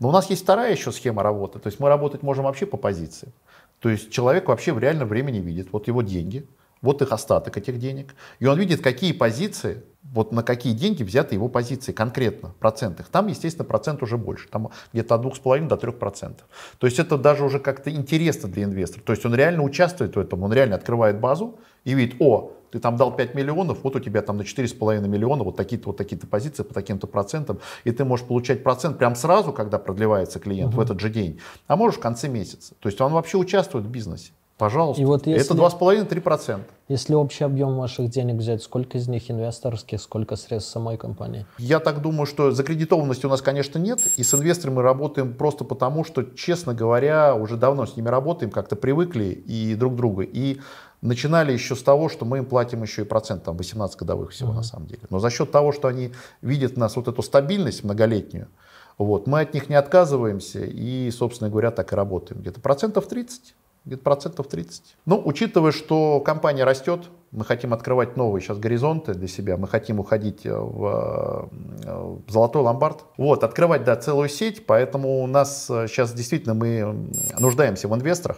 Но у нас есть вторая еще схема работы. То есть мы работать можем вообще по позиции. То есть человек вообще в реальном времени видит вот его деньги, вот их остаток этих денег. И он видит, какие позиции, вот на какие деньги взяты его позиции конкретно, в процентах. Там, естественно, процент уже больше. Там где-то от 2,5 до 3 процентов. То есть это даже уже как-то интересно для инвестора. То есть он реально участвует в этом, он реально открывает базу и видит, о, ты там дал 5 миллионов, вот у тебя там на 4,5 миллиона вот такие-то вот такие-то позиции по таким-то процентам, и ты можешь получать процент прям сразу, когда продлевается клиент в этот же день, а можешь в конце месяца. То есть он вообще участвует в бизнесе. Пожалуйста. И вот если- Это 2,5-3%. Если общий объем ваших денег взять, сколько из них инвесторских, сколько средств самой компании? Я так думаю, что закредитованности у нас, конечно, нет. И с инвесторами мы работаем просто потому, что, честно говоря, уже давно с ними работаем, как-то привыкли и друг друга. И начинали еще с того, что мы им платим еще и процент, там 18 годовых всего на самом деле. Но за счет того, что они видят в нас вот эту стабильность многолетнюю, вот, мы от них не отказываемся и, собственно говоря, так и работаем. Где-то процентов 30. Где-то процентов 30. Ну, учитывая, что компания растет, мы хотим открывать новые сейчас горизонты для себя, мы хотим уходить э, в, э, в золотой ломбард. Вот, открывать, да, целую сеть, поэтому у нас э, сейчас действительно мы нуждаемся в инвесторах,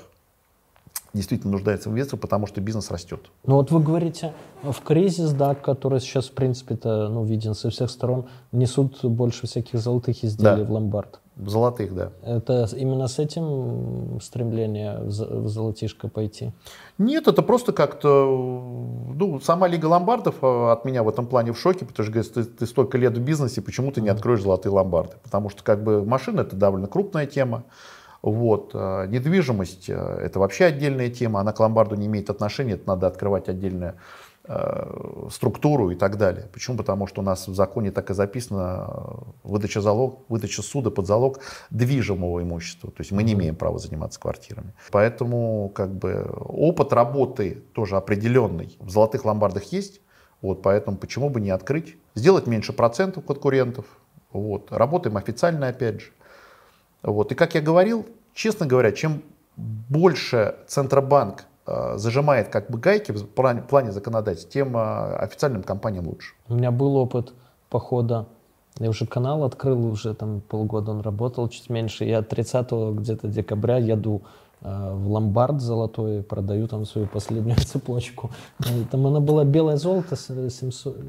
действительно нуждается в инвесторах, потому что бизнес растет. Ну вот вы говорите, в кризис, да, который сейчас, в принципе-то, ну, виден со всех сторон, несут больше всяких золотых изделий Да. в ломбард. Золотых, да. Это именно с этим стремление в зо- в золотишко пойти? Нет, это просто как-то, ну, сама Лига ломбардов э, от меня в этом плане в шоке, потому что говорит, ты, ты столько лет в бизнесе, почему ты не откроешь золотые ломбарды? Потому что как бы машина это довольно крупная тема. Вот. э, Недвижимость э, – это вообще отдельная тема, она к ломбарду не имеет отношения, это надо открывать отдельную э, структуру и так далее. Почему? Потому что у нас в законе так и записано э, выдача, залог, выдача суда под залог движимого имущества. То есть мы не имеем права заниматься квартирами. Поэтому как бы опыт работы тоже определенный в золотых ломбардах есть. Вот, поэтому почему бы не открыть? Сделать меньше процентов конкурентов. Вот. Работаем официально опять же. Вот. И как я говорил, честно говоря, чем больше Центробанк э, зажимает как бы гайки в плане, законодательства, тем э, официальным компаниям лучше. У меня был опыт похода. Я уже канал открыл, уже там полгода он работал, чуть меньше. Я 30 где-то декабря еду э, в ломбард золотой, продаю там свою последнюю цепочку. Там она была белое золото, с- 700, э,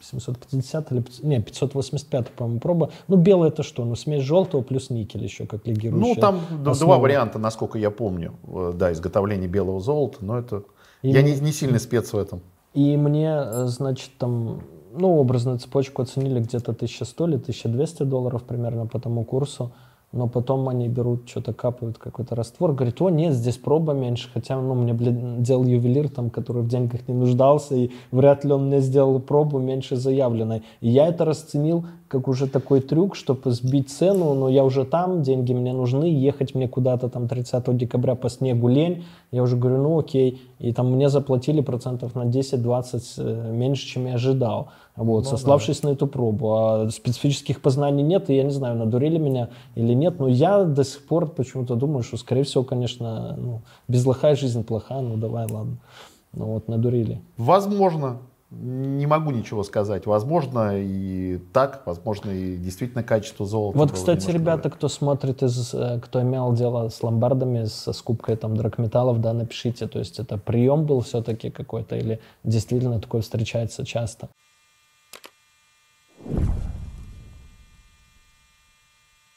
750 или 500 не, 585, по-моему, проба. Ну, белое это что? Ну, смесь желтого плюс никель еще, как легирующая Ну, там д- два основа. варианта, насколько я помню, э, да, изготовления белого золота, но это... И я мы- не, не сильный спец в этом. И мне, э, значит, там, ну, образную цепочку оценили где-то 1100 или 1200 долларов примерно по тому курсу. Но потом они берут, что-то капают, какой-то раствор. Говорит, о, нет, здесь проба меньше. Хотя, ну, мне, блин, делал ювелир, там, который в деньгах не нуждался, и вряд ли он мне сделал пробу меньше заявленной. И я это расценил как уже такой трюк, чтобы сбить цену, но я уже там, деньги мне нужны, ехать мне куда-то там 30 декабря по снегу лень. Я уже говорю, ну окей. И там мне заплатили процентов на 10-20 э, меньше, чем я ожидал. Вот, сославшись на эту пробу. А специфических познаний нет, и я не знаю, надурили меня или нет, но я до сих пор почему-то думаю, что, скорее всего, конечно, ну, без лоха жизнь плоха, ну давай, ладно. Ну вот, надурили. Возможно, не могу ничего сказать. Возможно и так, возможно и действительно качество золота. Вот, кстати, ребята, другое. кто смотрит, из, э, кто имел дело с ломбардами, со скупкой там драгметаллов, да, напишите, то есть это прием был все-таки какой-то или действительно такое встречается часто?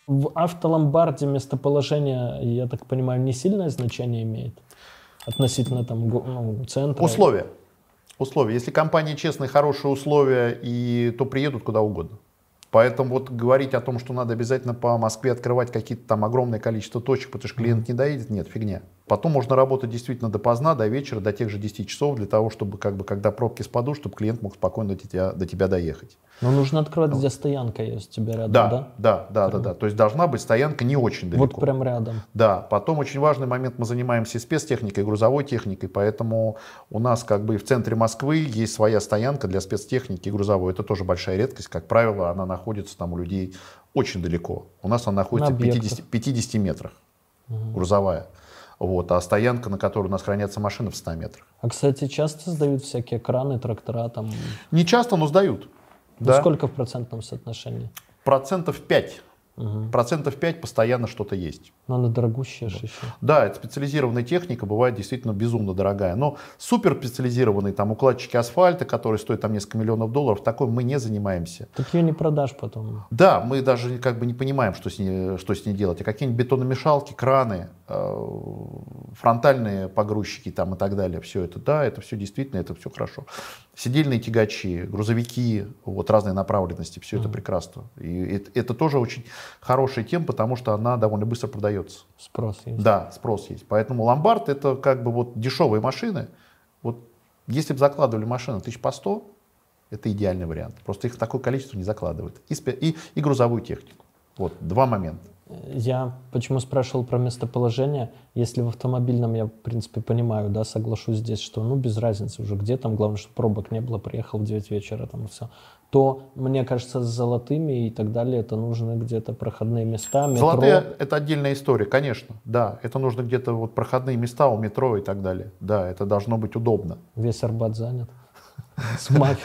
В автоломбарде местоположение, я так понимаю, не сильное значение имеет относительно там ну, центра. Условия. Условия. Если компания честная, хорошие условия, и, то приедут куда угодно. Поэтому вот говорить о том, что надо обязательно по Москве открывать какие-то там огромное количество точек, потому что клиент не доедет, нет, фигня. Потом можно работать действительно допоздна, до вечера, до тех же 10 часов, для того, чтобы, как бы, когда пробки спадут, чтобы клиент мог спокойно до тебя, до тебя доехать. Но нужно открывать, где стоянка есть у тебя рядом, Да, да? да, да, да, да. То есть должна быть стоянка не очень далеко. Вот прям рядом. Да, потом очень важный момент, мы занимаемся и спецтехникой, и грузовой техникой, поэтому у нас как бы в центре Москвы есть своя стоянка для спецтехники и грузовой. Это тоже большая редкость, как правило, она находится там у людей очень далеко. У нас она находится На в 50, 50 метрах, грузовая. Вот, а стоянка, на которой у нас хранятся машины, в 100 метрах. А, кстати, часто сдают всякие краны, трактора там. Не часто, но сдают. Ну, Да. сколько в процентном соотношении? Процентов 5. Процентов 5 постоянно что-то есть. Ну, она дорогущая же еще. Да, это специализированная техника, бывает действительно безумно дорогая. Но супер специализированные там укладчики асфальта, которые стоят там несколько миллионов долларов, такой мы не занимаемся. Так ее не продашь потом. Да, мы даже как бы не понимаем, что с ней, что с ней делать. А какие-нибудь бетономешалки, краны, э, фронтальные погрузчики там и так далее, все это, да, это все действительно, это все хорошо. Сидельные тягачи, грузовики, вот разной направленности, все это прекрасно. И это, это тоже очень хорошая тема, потому что она довольно быстро продается. Спрос есть. Да, спрос есть. Поэтому ломбард это как бы вот дешевые машины. Вот если бы закладывали машины тысяч по 100, это идеальный вариант. Просто их такое количество не закладывают. И, и, и грузовую технику. Вот, два момента. Я почему спрашивал про местоположение? Если в автомобильном я, в принципе, понимаю, да, соглашусь здесь, что, ну, без разницы уже где там, главное, чтобы пробок не было, приехал в 9 вечера там и все. То, мне кажется, с золотыми и так далее, это нужны где-то проходные места, метро. Золотые это отдельная история, конечно. Да, это нужно где-то вот проходные места у метро и так далее. Да, это должно быть удобно. Весь Арбат занят.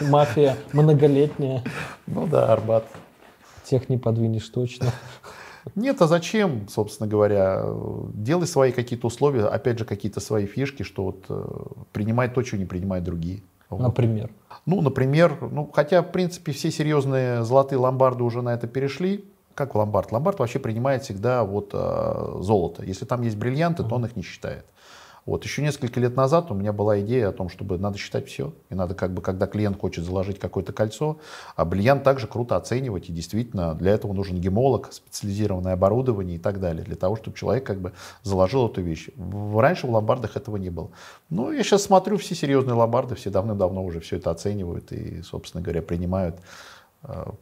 Мафия многолетняя. Ну да, Арбат. Тех не подвинешь точно. Нет, а зачем, собственно говоря, делай свои какие-то условия, опять же, какие-то свои фишки, что вот э, принимай то, чего не принимают другие. Вот. Например. Ну, например, ну, хотя, в принципе, все серьезные золотые ломбарды уже на это перешли. Как ломбард? Ломбард вообще принимает всегда вот э, золото. Если там есть бриллианты, то он их не считает. Вот еще несколько лет назад у меня была идея о том, чтобы надо считать все. И надо как бы, когда клиент хочет заложить какое-то кольцо, а бриллиант также круто оценивать. И действительно, для этого нужен гемолог, специализированное оборудование и так далее. Для того, чтобы человек как бы заложил эту вещь. Раньше в ломбардах этого не было. Но я сейчас смотрю, все серьезные ломбарды, все давным-давно уже все это оценивают и, собственно говоря, принимают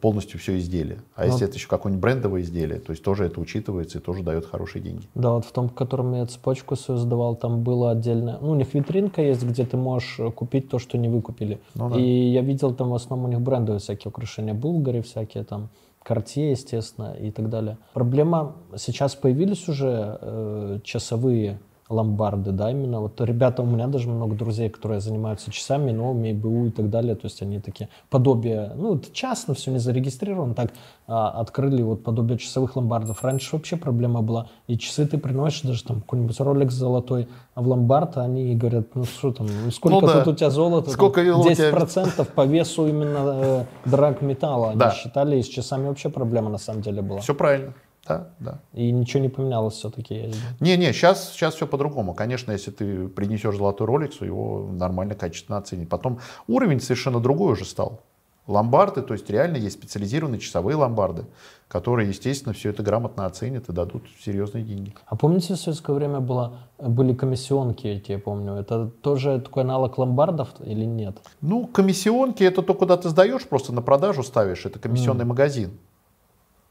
полностью все изделие. А ну, если это еще какое-нибудь брендовое изделие, то есть тоже это учитывается и тоже дает хорошие деньги. Да, вот в том, в котором я цепочку свою сдавал, там было отдельно, ну, у них витринка есть, где ты можешь э, купить то, что не выкупили. Ну, да. И я видел там в основном у них брендовые всякие украшения, Булгари всякие там, Cartier, естественно, и так далее. Проблема, сейчас появились уже э, часовые ломбарды, да, именно. Вот ребята, у меня даже много друзей, которые занимаются часами, новыми, БУ и так далее, то есть они такие подобие, ну, это частно все не зарегистрировано, так а, открыли вот подобие часовых ломбардов. Раньше вообще проблема была, и часы ты приносишь даже там какой-нибудь ролик золотой а в ломбард, они говорят, ну что там, ну, сколько ну, да. тут у тебя золота? Сколько там, 10% процентов по весу именно э, драг металла. Они да. считали, и с часами вообще проблема на самом деле была. Все правильно. Да, да. И ничего не поменялось все-таки? Не-не, сейчас, сейчас все по-другому. Конечно, если ты принесешь золотой роликс, его нормально, качественно оценить. Потом уровень совершенно другой уже стал. Ломбарды, то есть реально есть специализированные часовые ломбарды, которые, естественно, все это грамотно оценят и дадут серьезные деньги. А помните, в советское время было, были комиссионки эти, я помню. Это тоже такой аналог ломбардов или нет? Ну, комиссионки это то, куда ты сдаешь, просто на продажу ставишь. Это комиссионный mm. магазин.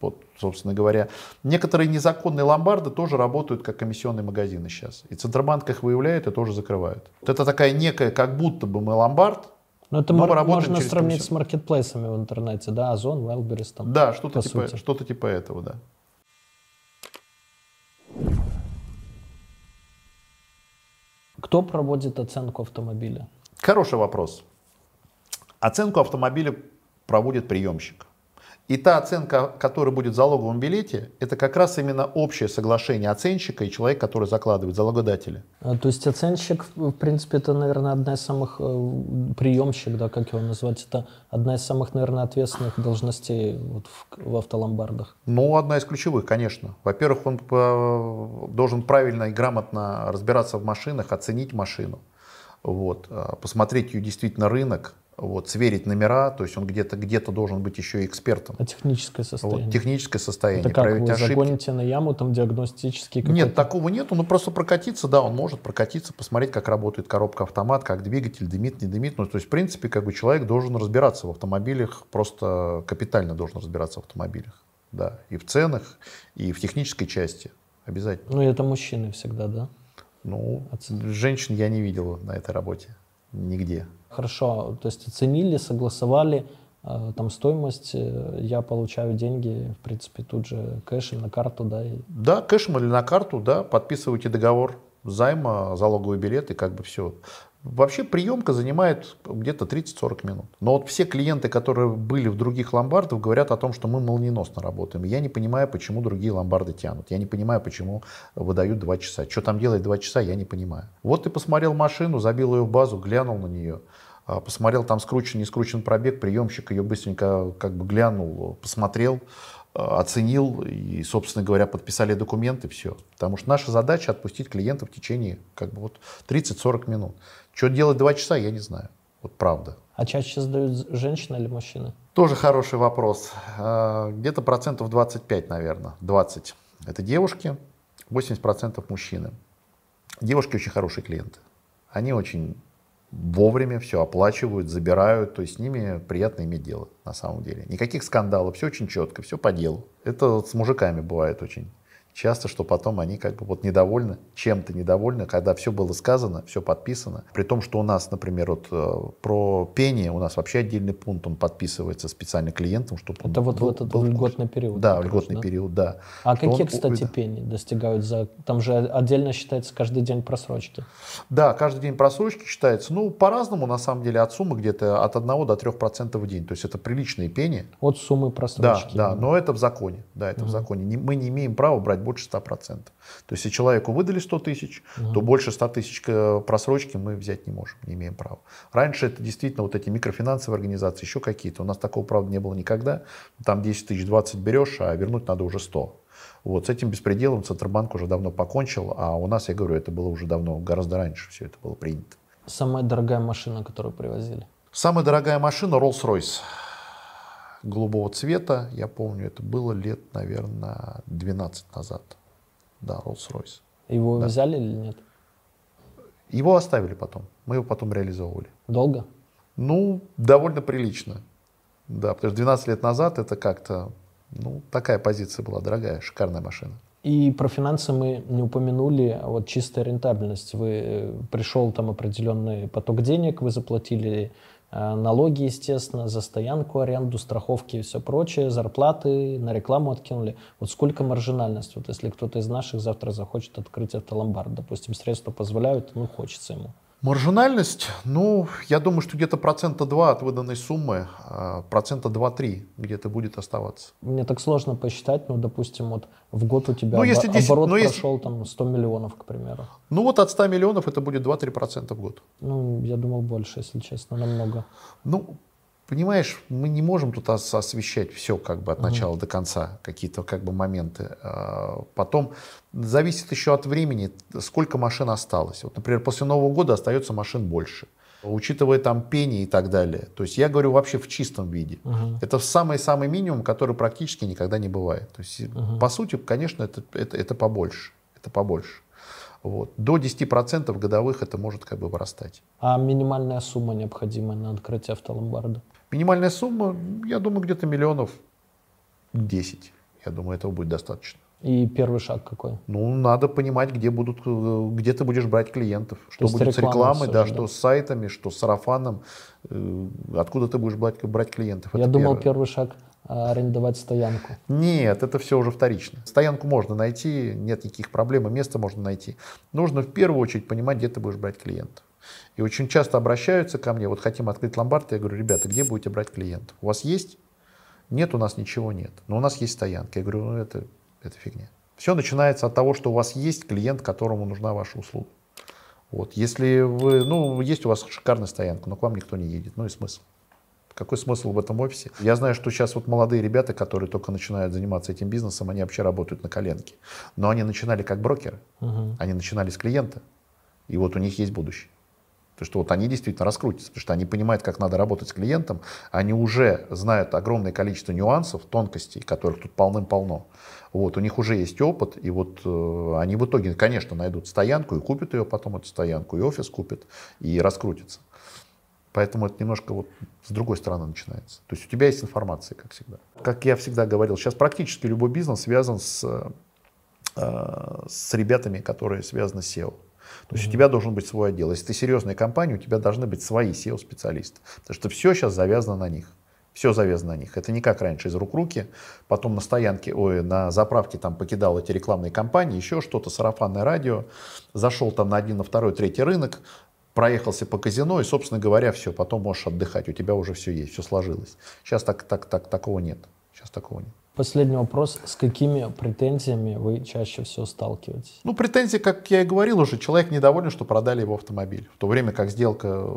Вот, собственно говоря, некоторые незаконные ломбарды тоже работают как комиссионные магазины сейчас. И Центробанк их выявляет и тоже закрывают. Вот это такая некая, как будто бы мы ломбард, но это но можно сравнить с маркетплейсами в интернете, да, Озон, Wildberries там. Да, что-то типа, что типа этого, да. Кто проводит оценку автомобиля? Хороший вопрос. Оценку автомобиля проводит приемщик. И та оценка, которая будет в залоговом билете, это как раз именно общее соглашение оценщика и человека, который закладывает, залогодателя. А, то есть оценщик, в принципе, это, наверное, одна из самых, э, приемщик, да, как его назвать, это одна из самых, наверное, ответственных должностей вот в, в автоломбардах. Ну, одна из ключевых, конечно. Во-первых, он э, должен правильно и грамотно разбираться в машинах, оценить машину, вот, а, посмотреть ее действительно рынок, вот, сверить номера, то есть он где-то где должен быть еще и экспертом. А техническое состояние? Вот, техническое состояние. Это как, вы ошибки. загоните на яму, там диагностический Нет, такого нету, ну просто прокатиться, да, он может прокатиться, посмотреть, как работает коробка-автомат, как двигатель, дымит, не дымит. Ну, то есть, в принципе, как бы человек должен разбираться в автомобилях, просто капитально должен разбираться в автомобилях. Да, и в ценах, и в технической части. Обязательно. Ну, это мужчины всегда, да? Ну, женщин я не видел на этой работе нигде. Хорошо, то есть оценили, согласовали, э, там стоимость, э, я получаю деньги, в принципе, тут же кэшем на карту, да? И... Да, кэшем или на карту, да, подписываете договор займа, залоговый билет и как бы все. Вообще приемка занимает где-то 30-40 минут. Но вот все клиенты, которые были в других ломбардах, говорят о том, что мы молниеносно работаем. я не понимаю, почему другие ломбарды тянут. Я не понимаю, почему выдают 2 часа. Что там делает 2 часа, я не понимаю. Вот ты посмотрел машину, забил ее в базу, глянул на нее а, посмотрел, там скручен, не скручен пробег, приемщик ее быстренько как бы глянул, посмотрел, а, оценил и, собственно говоря, подписали документы, все. Потому что наша задача отпустить клиента в течение как бы вот 30-40 минут. Что делать два часа, я не знаю. Вот правда. А чаще сдают женщины или мужчины? Тоже хороший вопрос. А, где-то процентов 25, наверное. 20. Это девушки, 80% мужчины. Девушки очень хорошие клиенты. Они очень вовремя все оплачивают, забирают, то есть с ними приятно иметь дело на самом деле. Никаких скандалов, все очень четко, все по делу. Это вот с мужиками бывает очень часто, что потом они как бы вот недовольны, чем-то недовольны, когда все было сказано, все подписано. При том, что у нас, например, вот э, про пение у нас вообще отдельный пункт, он подписывается специально клиентам, чтобы Это вот был, в этот был льготный период. Да, льготный да? период, да. А какие, он, кстати, да. пени достигают за... Там же отдельно считается каждый день просрочки. Да, каждый день просрочки считается. Ну, по-разному, на самом деле, от суммы где-то от 1 до 3% в день. То есть это приличные пени. От суммы просрочки. Да, да, но это в законе. Да, это угу. в законе. Мы не имеем права брать больше 100%. То есть, если человеку выдали 100 тысяч, угу. то больше 100 тысяч э, просрочки мы взять не можем, не имеем права. Раньше это действительно вот эти микрофинансовые организации, еще какие-то. У нас такого, правда, не было никогда. Там 10 тысяч 20 берешь, а вернуть надо уже 100. Вот, с этим беспределом Центробанк уже давно покончил, а у нас, я говорю, это было уже давно, гораздо раньше все это было принято. Самая дорогая машина, которую привозили? Самая дорогая машина Rolls-Royce голубого цвета, я помню, это было лет, наверное, 12 назад. Да, Rolls-Royce. Его Да. взяли или нет? Его оставили потом, мы его потом реализовывали. Долго? Ну, довольно прилично. Да, потому что 12 лет назад это как-то, ну, такая позиция была, дорогая, шикарная машина. И про финансы мы не упомянули, а вот чистая рентабельность. Вы э, пришел там определенный поток денег, вы заплатили налоги, естественно, за стоянку, аренду, страховки и все прочее, зарплаты, на рекламу откинули. Вот сколько маржинальность? Вот если кто-то из наших завтра захочет открыть автоломбард, допустим, средства позволяют, ну, хочется ему. Маржинальность, ну, я думаю, что где-то процента 2 от выданной суммы, а, процента 2-3 где-то будет оставаться. Мне так сложно посчитать, ну, допустим, вот в год у тебя Ну, если обо- 10 оборот ну, если- прошел там 100 миллионов, к примеру. Ну, вот от 100 миллионов это будет 2-3% в год. Ну, я думал больше, если честно, намного. Ну, понимаешь, мы не можем тут ос- освещать все как бы от начала до конца, какие-то как бы моменты. А, Потом зависит еще от времени, сколько машин осталось. Вот, например, после Нового года остается машин больше. Учитывая там пение и так далее. То есть я говорю вообще в чистом виде. Это самый-самый минимум, который практически никогда не бывает. То есть, по сути, конечно, это, это, это побольше. Это побольше. Вот. До 10% годовых это может как бы вырастать. А минимальная сумма необходимая на открытие автоломбарда? Минимальная сумма, я думаю, где-то миллионов 10. Я думаю, этого будет достаточно. И первый шаг какой? Ну, надо понимать, где, будут, э, где ты будешь брать клиентов. Что будет с реклама рекламой, всё да, же, что да. с сайтами, что с сарафаном. э, Откуда ты будешь брать, брать клиентов. Я Это думал, первое. первый шаг а, арендовать стоянку. Нет, это все уже вторично. Стоянку можно найти, нет никаких проблем, место можно найти. Нужно в первую очередь понимать, где ты будешь брать клиентов. И очень часто обращаются ко мне, вот хотим открыть ломбард, я говорю, ребята, где будете брать клиентов? У вас есть? Нет, у нас ничего нет. Но у нас есть стоянка. Я говорю, ну это, это фигня. Все начинается от того, что у вас есть клиент, которому нужна ваша услуга. Вот. Если вы, ну, есть у вас шикарная стоянка, но к вам никто не едет, ну и смысл? Какой смысл в этом офисе? Я знаю, что сейчас вот молодые ребята, которые только начинают заниматься этим бизнесом, они вообще работают на коленке. Но они начинали как брокеры, они начинали с клиента, и вот у них есть будущее. Потому что вот они действительно раскрутятся, потому что они понимают, как надо работать с клиентом, они уже знают огромное количество нюансов, тонкостей, которых тут полным-полно. Вот, у них уже есть опыт, и вот э, они в итоге, конечно, найдут стоянку и купят ее потом, эту стоянку, и офис купят, и раскрутятся. Поэтому это немножко вот с другой стороны начинается. То есть у тебя есть информация, как всегда. Как я всегда говорил, сейчас практически любой бизнес связан с, э, с ребятами, которые связаны с SEO. То есть у тебя должен быть свой отдел. Если ты серьезная компания, у тебя должны быть свои SEO-специалисты. Потому что все сейчас завязано на них. Все завязано на них. Это не как раньше из рук руки. Потом на стоянке, ой, на заправке там покидал эти рекламные кампании, еще что-то, сарафанное радио. Зашел там на один, на второй, третий рынок, проехался по казино и, собственно говоря, все. Потом можешь отдыхать. У тебя уже все есть, все сложилось. Сейчас так, так, так, такого нет. Сейчас такого нет. Последний вопрос. С какими претензиями вы чаще всего сталкиваетесь? Ну, претензии, как я и говорил уже, человек недоволен, что продали его автомобиль. В то время как сделка,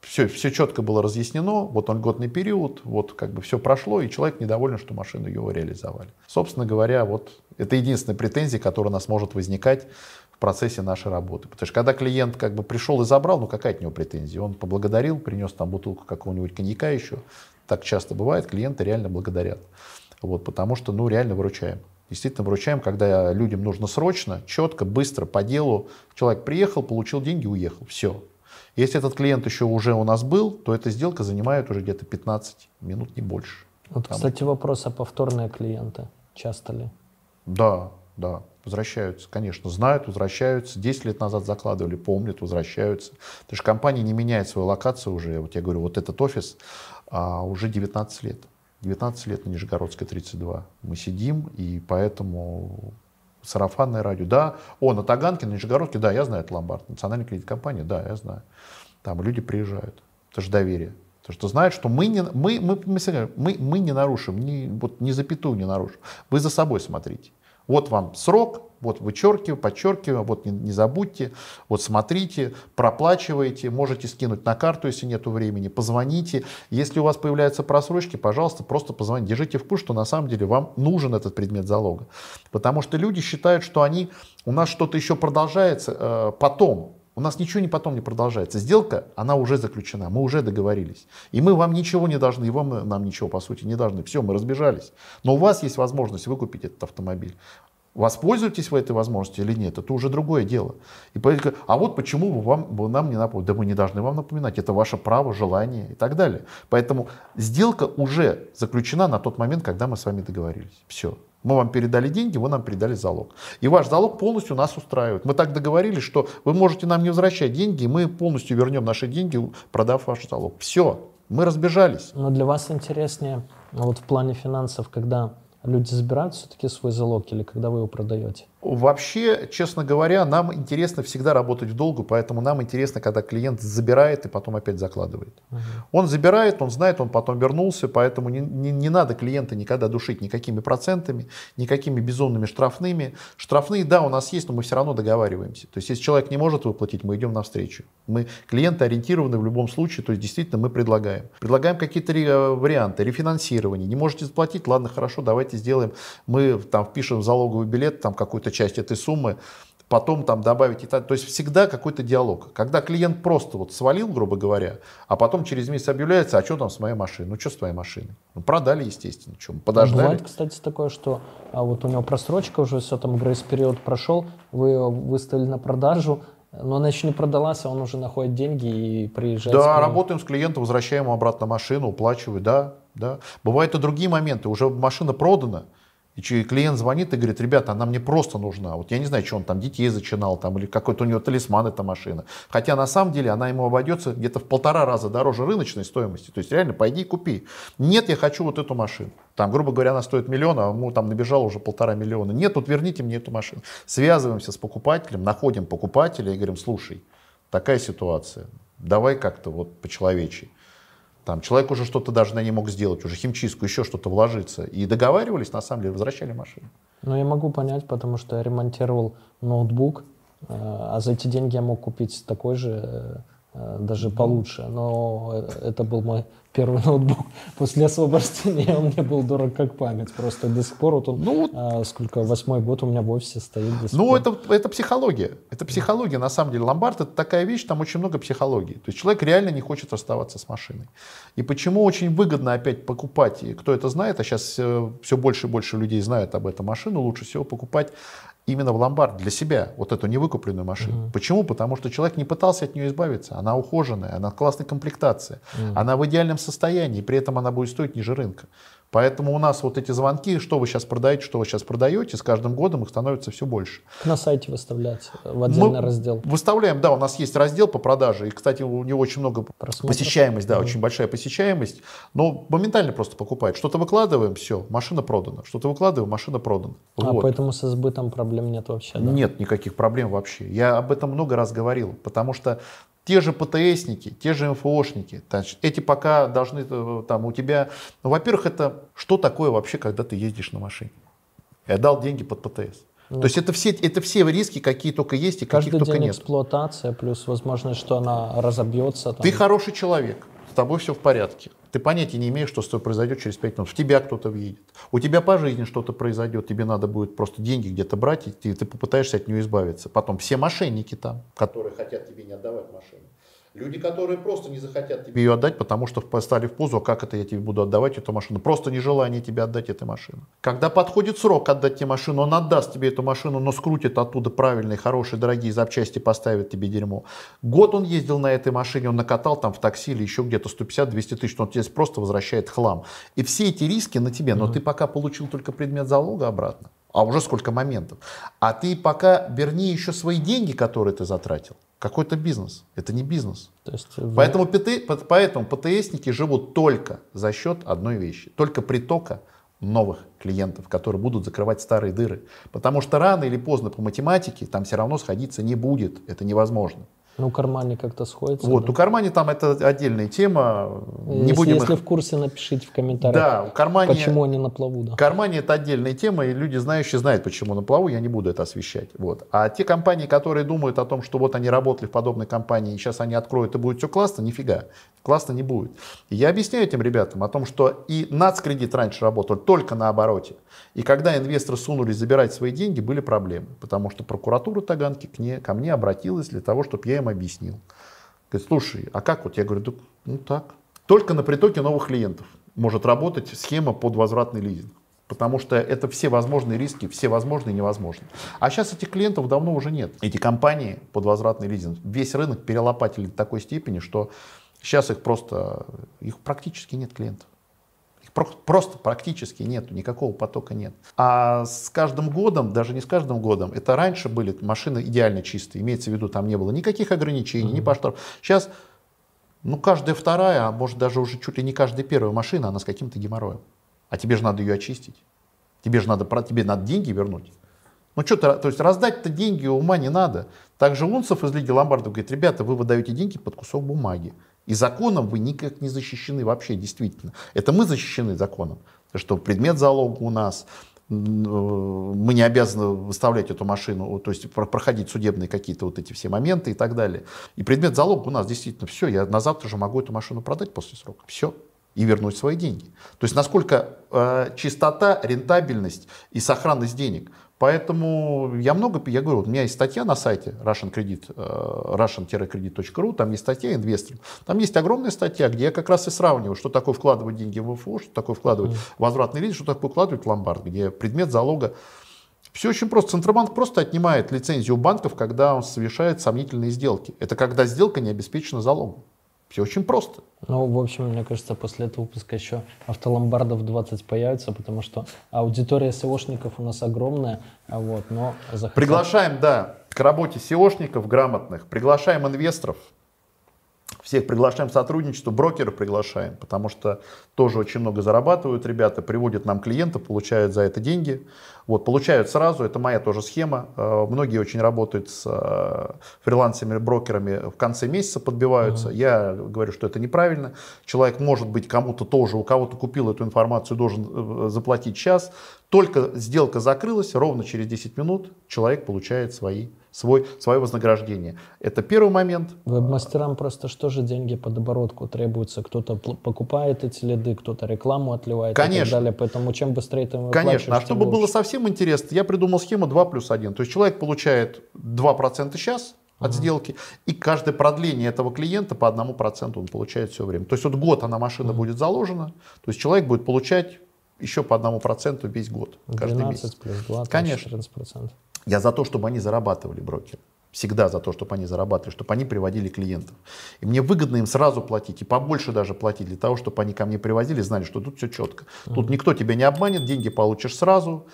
все, все четко было разъяснено, вот он годный период, вот как бы все прошло, и человек недоволен, что машину его реализовали. Собственно говоря, вот это единственная претензия, которая у нас может возникать в процессе нашей работы. Потому что когда клиент как бы пришел и забрал, ну какая от него претензия? Он поблагодарил, принес там бутылку какого-нибудь коньяка еще. Так часто бывает, клиенты реально благодарят. Вот, потому что, ну, реально выручаем. Действительно выручаем, когда людям нужно срочно, четко, быстро, по делу. Человек приехал, получил деньги, уехал. Все. Если этот клиент еще уже у нас был, то эта сделка занимает уже где-то 15 минут, не больше. Вот, Там- кстати, вопрос, а повторные клиенты часто ли? Да, да, возвращаются, конечно, знают, возвращаются. 10 лет назад закладывали, помнят, возвращаются. Потому что компания не меняет свою локацию уже. Вот я говорю, вот этот офис а, уже 19 лет. 19 лет на Нижегородской 32. Мы сидим, и поэтому сарафанное радио. Да, о, на Таганке, на Нижегородке, да, я знаю, это ломбард. Национальная кредит-компания, да, я знаю. Там люди приезжают. Это же доверие. Потому что знают, что мы не, мы, мы, мы, мы, мы не нарушим, ни, вот, ни запятую не нарушим. Вы за собой смотрите. Вот вам срок, Вот вычеркиваю, подчеркиваю, вот не, не забудьте, вот смотрите, проплачивайте, можете скинуть на карту, если нет времени, позвоните. Если у вас появляются просрочки, пожалуйста, просто позвоните. Держите в курсе, что на самом деле вам нужен этот предмет залога. Потому что люди считают, что они, у нас что-то еще продолжается э, потом. У нас ничего не потом не продолжается. Сделка, она уже заключена, мы уже договорились. И мы вам ничего не должны, и вам нам ничего, по сути, не должны. Все, мы разбежались. Но у вас есть возможность выкупить этот автомобиль. Воспользуетесь вы этой возможностью или нет, это уже другое дело. И поэтому, а вот почему вы, вам, вы нам не напомнили? Да мы не должны вам напоминать, это ваше право, желание и так далее. Поэтому сделка уже заключена на тот момент, когда мы с вами договорились. Все. Мы вам передали деньги, вы нам передали залог. И ваш залог полностью нас устраивает. Мы так договорились, что вы можете нам не возвращать деньги, и мы полностью вернем наши деньги, продав ваш залог. Все, мы разбежались. Но для вас интереснее вот в плане финансов, когда люди забирают все-таки свой залог или когда вы его продаете? Вообще, честно говоря, нам интересно всегда работать в долгу, поэтому нам интересно, когда клиент забирает и потом опять закладывает. Угу. Он забирает, он знает, он потом вернулся, поэтому не, не, не надо клиента никогда душить никакими процентами, никакими безумными штрафными. Штрафные, да, у нас есть, но мы все равно договариваемся. То есть, если человек не может выплатить, мы идем навстречу. Мы клиенты ориентированы в любом случае, то есть, действительно, мы предлагаем. Предлагаем какие-то ре, варианты, рефинансирование. Не можете заплатить, ладно, хорошо, давайте сделаем. Мы там впишем в залоговый билет, там какой-то какую-то часть этой суммы, потом там добавить и так. То есть всегда какой-то диалог. Когда клиент просто вот свалил, грубо говоря, а потом через месяц объявляется, а что там с моей машиной? Ну что с твоей машиной? Ну продали, естественно. Что, подождали. Бывает, кстати, такое, что а вот у него просрочка уже, все там грейс-период прошел, вы ее выставили на продажу, но она еще не продалась, а он уже находит деньги и приезжает. Да, работаем с клиентом, возвращаем ему обратно машину, уплачиваю, да, да. Бывают и другие моменты, уже машина продана, и клиент звонит и говорит, ребята, она мне просто нужна. Вот я не знаю, что он там детей зачинал, там, или какой-то у него талисман эта машина. Хотя на самом деле она ему обойдется где-то в полтора раза дороже рыночной стоимости. То есть реально пойди и купи. Нет, я хочу вот эту машину. Там, грубо говоря, она стоит миллион, а ему там набежало уже полтора миллиона. Нет, вот верните мне эту машину. Связываемся с покупателем, находим покупателя и говорим, слушай, такая ситуация, давай как-то вот по-человечески. Там человек уже что-то даже на ней мог сделать, уже химчистку, еще что-то вложиться. И договаривались, на самом деле, возвращали машину. Ну, я могу понять, потому что я ремонтировал ноутбук, э, а за эти деньги я мог купить такой же, э, э, даже получше. Но это был мой первый ноутбук после освобождения, он мне был дорог как память. Просто до сих пор вот он, ну, а, сколько, восьмой год у меня в офисе стоит до сих Ну, пор. это, это психология. Это психология, на самом деле. Ломбард — это такая вещь, там очень много психологии. То есть человек реально не хочет расставаться с машиной. И почему очень выгодно опять покупать, и кто это знает, а сейчас э, все больше и больше людей знают об этом машину, лучше всего покупать именно в ломбард для себя, вот эту невыкупленную машину. Угу. Почему? Потому что человек не пытался от нее избавиться. Она ухоженная, она классной комплектации, угу. она в идеальном состоянии, при этом она будет стоить ниже рынка. Поэтому у нас вот эти звонки, что вы сейчас продаете, что вы сейчас продаете, с каждым годом их становится все больше. На сайте выставлять в отдельный Мы раздел. Выставляем, да, у нас есть раздел по продаже. И, кстати, у него очень много Просмотров. посещаемость, да, mm очень большая посещаемость. Но моментально просто покупает. Что-то выкладываем, все, машина продана. Что-то выкладываем, машина продана. А вот. поэтому со сбытом проблем нет вообще? Да? Нет никаких проблем вообще. Я об этом много раз говорил, потому что те же ПТСники, те же МФОшники, эти пока должны э, там у тебя... Ну, во-первых, это что такое вообще, когда ты ездишь на машине? Я дал деньги под ПТС. Ну, То есть это все, это все риски, какие только есть и каких только день нет. эксплуатация, плюс возможность, что она разобьется. Там. Ты хороший человек тобой все в порядке. Ты понятия не имеешь, что с тобой произойдет через 5 минут. В тебя кто-то въедет. У тебя по жизни что-то произойдет. Тебе надо будет просто деньги где-то брать, и ты, ты попытаешься от нее избавиться. Потом все мошенники там, которые хотят тебе не отдавать машину. Люди, которые просто не захотят тебе ее отдать, потому что поставили в позу, а как это я тебе буду отдавать эту машину. Просто нежелание тебе отдать эту машину. Когда подходит срок отдать тебе машину, он отдаст тебе эту машину, но скрутит оттуда правильные, хорошие, дорогие запчасти, поставит тебе дерьмо. Год он ездил на этой машине, он накатал там в такси или еще где-то 150-200 тысяч, он тебе просто возвращает хлам. И все эти риски на тебе, но mm-hmm. ты пока получил только предмет залога обратно а уже сколько моментов. А ты пока верни еще свои деньги, которые ты затратил. Какой-то бизнес. Это не бизнес. То есть вы... поэтому, ПТ, поэтому ПТСники живут только за счет одной вещи. Только притока новых клиентов, которые будут закрывать старые дыры. Потому что рано или поздно по математике там все равно сходиться не будет. Это невозможно. Ну, кармане как-то сходится. Вот, да? у Кармани там это отдельная тема. Не если, будем если их- в курсе, напишите в комментариях, Да, у Кармани... почему они на плаву. Да. Кармане это отдельная тема, и люди, знающие, знают, почему на плаву, я не буду это освещать. Вот. А те компании, которые думают о том, что вот они работали в подобной компании, и сейчас они откроют, и будет все классно, нифига. Классно не будет. И я объясняю этим ребятам о том, что и нацкредит раньше работал только на обороте. И когда инвесторы сунулись забирать свои деньги, были проблемы. Потому что прокуратура Таганки к ней, ко мне обратилась для того, чтобы я им объяснил. Говорит, слушай, а как вот? Я говорю, «Да, ну так. Только на притоке новых клиентов может работать схема под возвратный лизинг. Потому что это все возможные риски, все возможные и невозможные. А сейчас этих клиентов давно уже нет. Эти компании под возвратный лизинг, весь рынок перелопатили до такой степени, что сейчас их просто, их практически нет клиентов. Просто практически нет, никакого потока нет. А с каждым годом, даже не с каждым годом, это раньше были машины идеально чистые, имеется в виду, там не было никаких ограничений, ни по штрафу. Сейчас, ну, каждая вторая, а может даже уже чуть ли не каждая первая машина, она с каким-то геморроем. А тебе же надо ее очистить. Тебе же надо, тебе надо деньги вернуть. Ну что то то есть раздать-то деньги ума не надо. Также Унцев из Лиги Ломбардов говорит, ребята, вы выдаете деньги под кусок бумаги. И законом вы никак не защищены вообще, действительно. Это мы защищены законом. Что предмет залога у нас, э, мы не обязаны выставлять эту машину, то есть про- проходить судебные какие-то вот эти все моменты и так далее. И предмет залога у нас действительно все, я на завтра же могу эту машину продать после срока. Все. И вернуть свои деньги. То есть насколько э, чистота, рентабельность и сохранность денег. Поэтому я много, я говорю, вот у меня есть статья на сайте Russian Credit, э, russian-credit.ru, там есть статья инвесторам. Там есть огромная статья, где я как раз и сравниваю, что такое вкладывать деньги в ВФО, что такое вкладывать в возвратный лизинг, что такое вкладывать в ломбард, где предмет залога все очень просто. Центробанк просто отнимает лицензию у банков, когда он совершает сомнительные сделки. Это когда сделка не обеспечена залогом. Все очень просто. Ну, в общем, мне кажется, после этого выпуска еще автоломбардов 20 появится, потому что аудитория SEOшников у нас огромная, а вот, но захотят- Приглашаем, да, к работе SEOшников грамотных, приглашаем инвесторов, всех приглашаем к сотрудничеству, брокеров приглашаем, потому что тоже очень много зарабатывают ребята, приводят нам клиентов, получают за это деньги. Вот, получают сразу, это моя тоже схема. Э, Многие очень работают с э, фрилансерами, брокерами, в конце месяца подбиваются. Я говорю, что это неправильно. Человек может быть кому-то тоже, у кого-то купил эту информацию, должен э, заплатить час. Только сделка закрылась, ровно через 10 минут человек получает свои, свой, свое вознаграждение. Это первый момент. Веб-мастерам просто что же деньги под оборотку требуются? Кто-то покупает эти лиды, кто-то рекламу отливает и так Конечно. далее. Поэтому чем быстрее ты Конечно, а чтобы было совсем интересно, я придумал схему 2 плюс 1. То есть человек получает 2% сейчас от сделки, и каждое продление этого клиента по 1% он получает все время. То есть вот год она машина будет заложена, то есть человек будет получать еще по 1% весь год, каждый 12 месяц. плюс 2, то Конечно. 14%. Я за то, чтобы они зарабатывали, брокеры. Всегда за то, чтобы они зарабатывали, чтобы они приводили клиентов. И мне выгодно им сразу платить, и побольше даже платить, для того, чтобы они ко мне привозили, знали, что тут все четко. Тут никто тебя не обманет, деньги получишь сразу.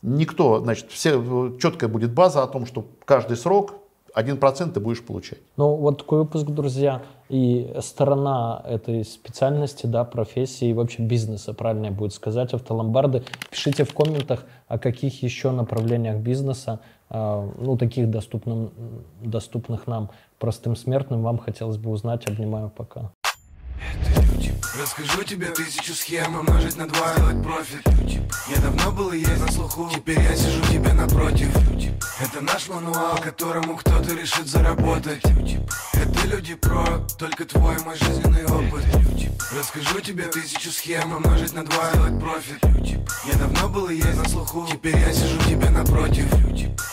Никто, значит, все, четкая будет база о том, что каждый срок 1% ты будешь получать. Ну, вот такой выпуск, друзья, и сторона этой специальности, да, профессии и вообще бизнеса, правильно будет сказать, автоломбарды. Пишите в комментах, о каких еще направлениях бизнеса, а, ну, таких доступным, доступных нам, простым смертным, вам хотелось бы узнать. Обнимаю, пока. Расскажу тебе тысячу схем умножить на два делать профит. Я давно был и есть на слуху. Теперь я сижу тебе напротив. Это наш мануал, которому кто-то решит заработать. Это люди про, только твой мой жизненный опыт. Расскажу тебе тысячу схем умножить на два делать профит. Я давно был и есть на слуху. Теперь я сижу тебе напротив.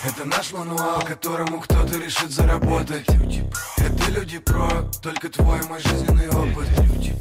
Это наш мануал, которому кто-то решит заработать. Это люди про, только твой мой жизненный опыт люди.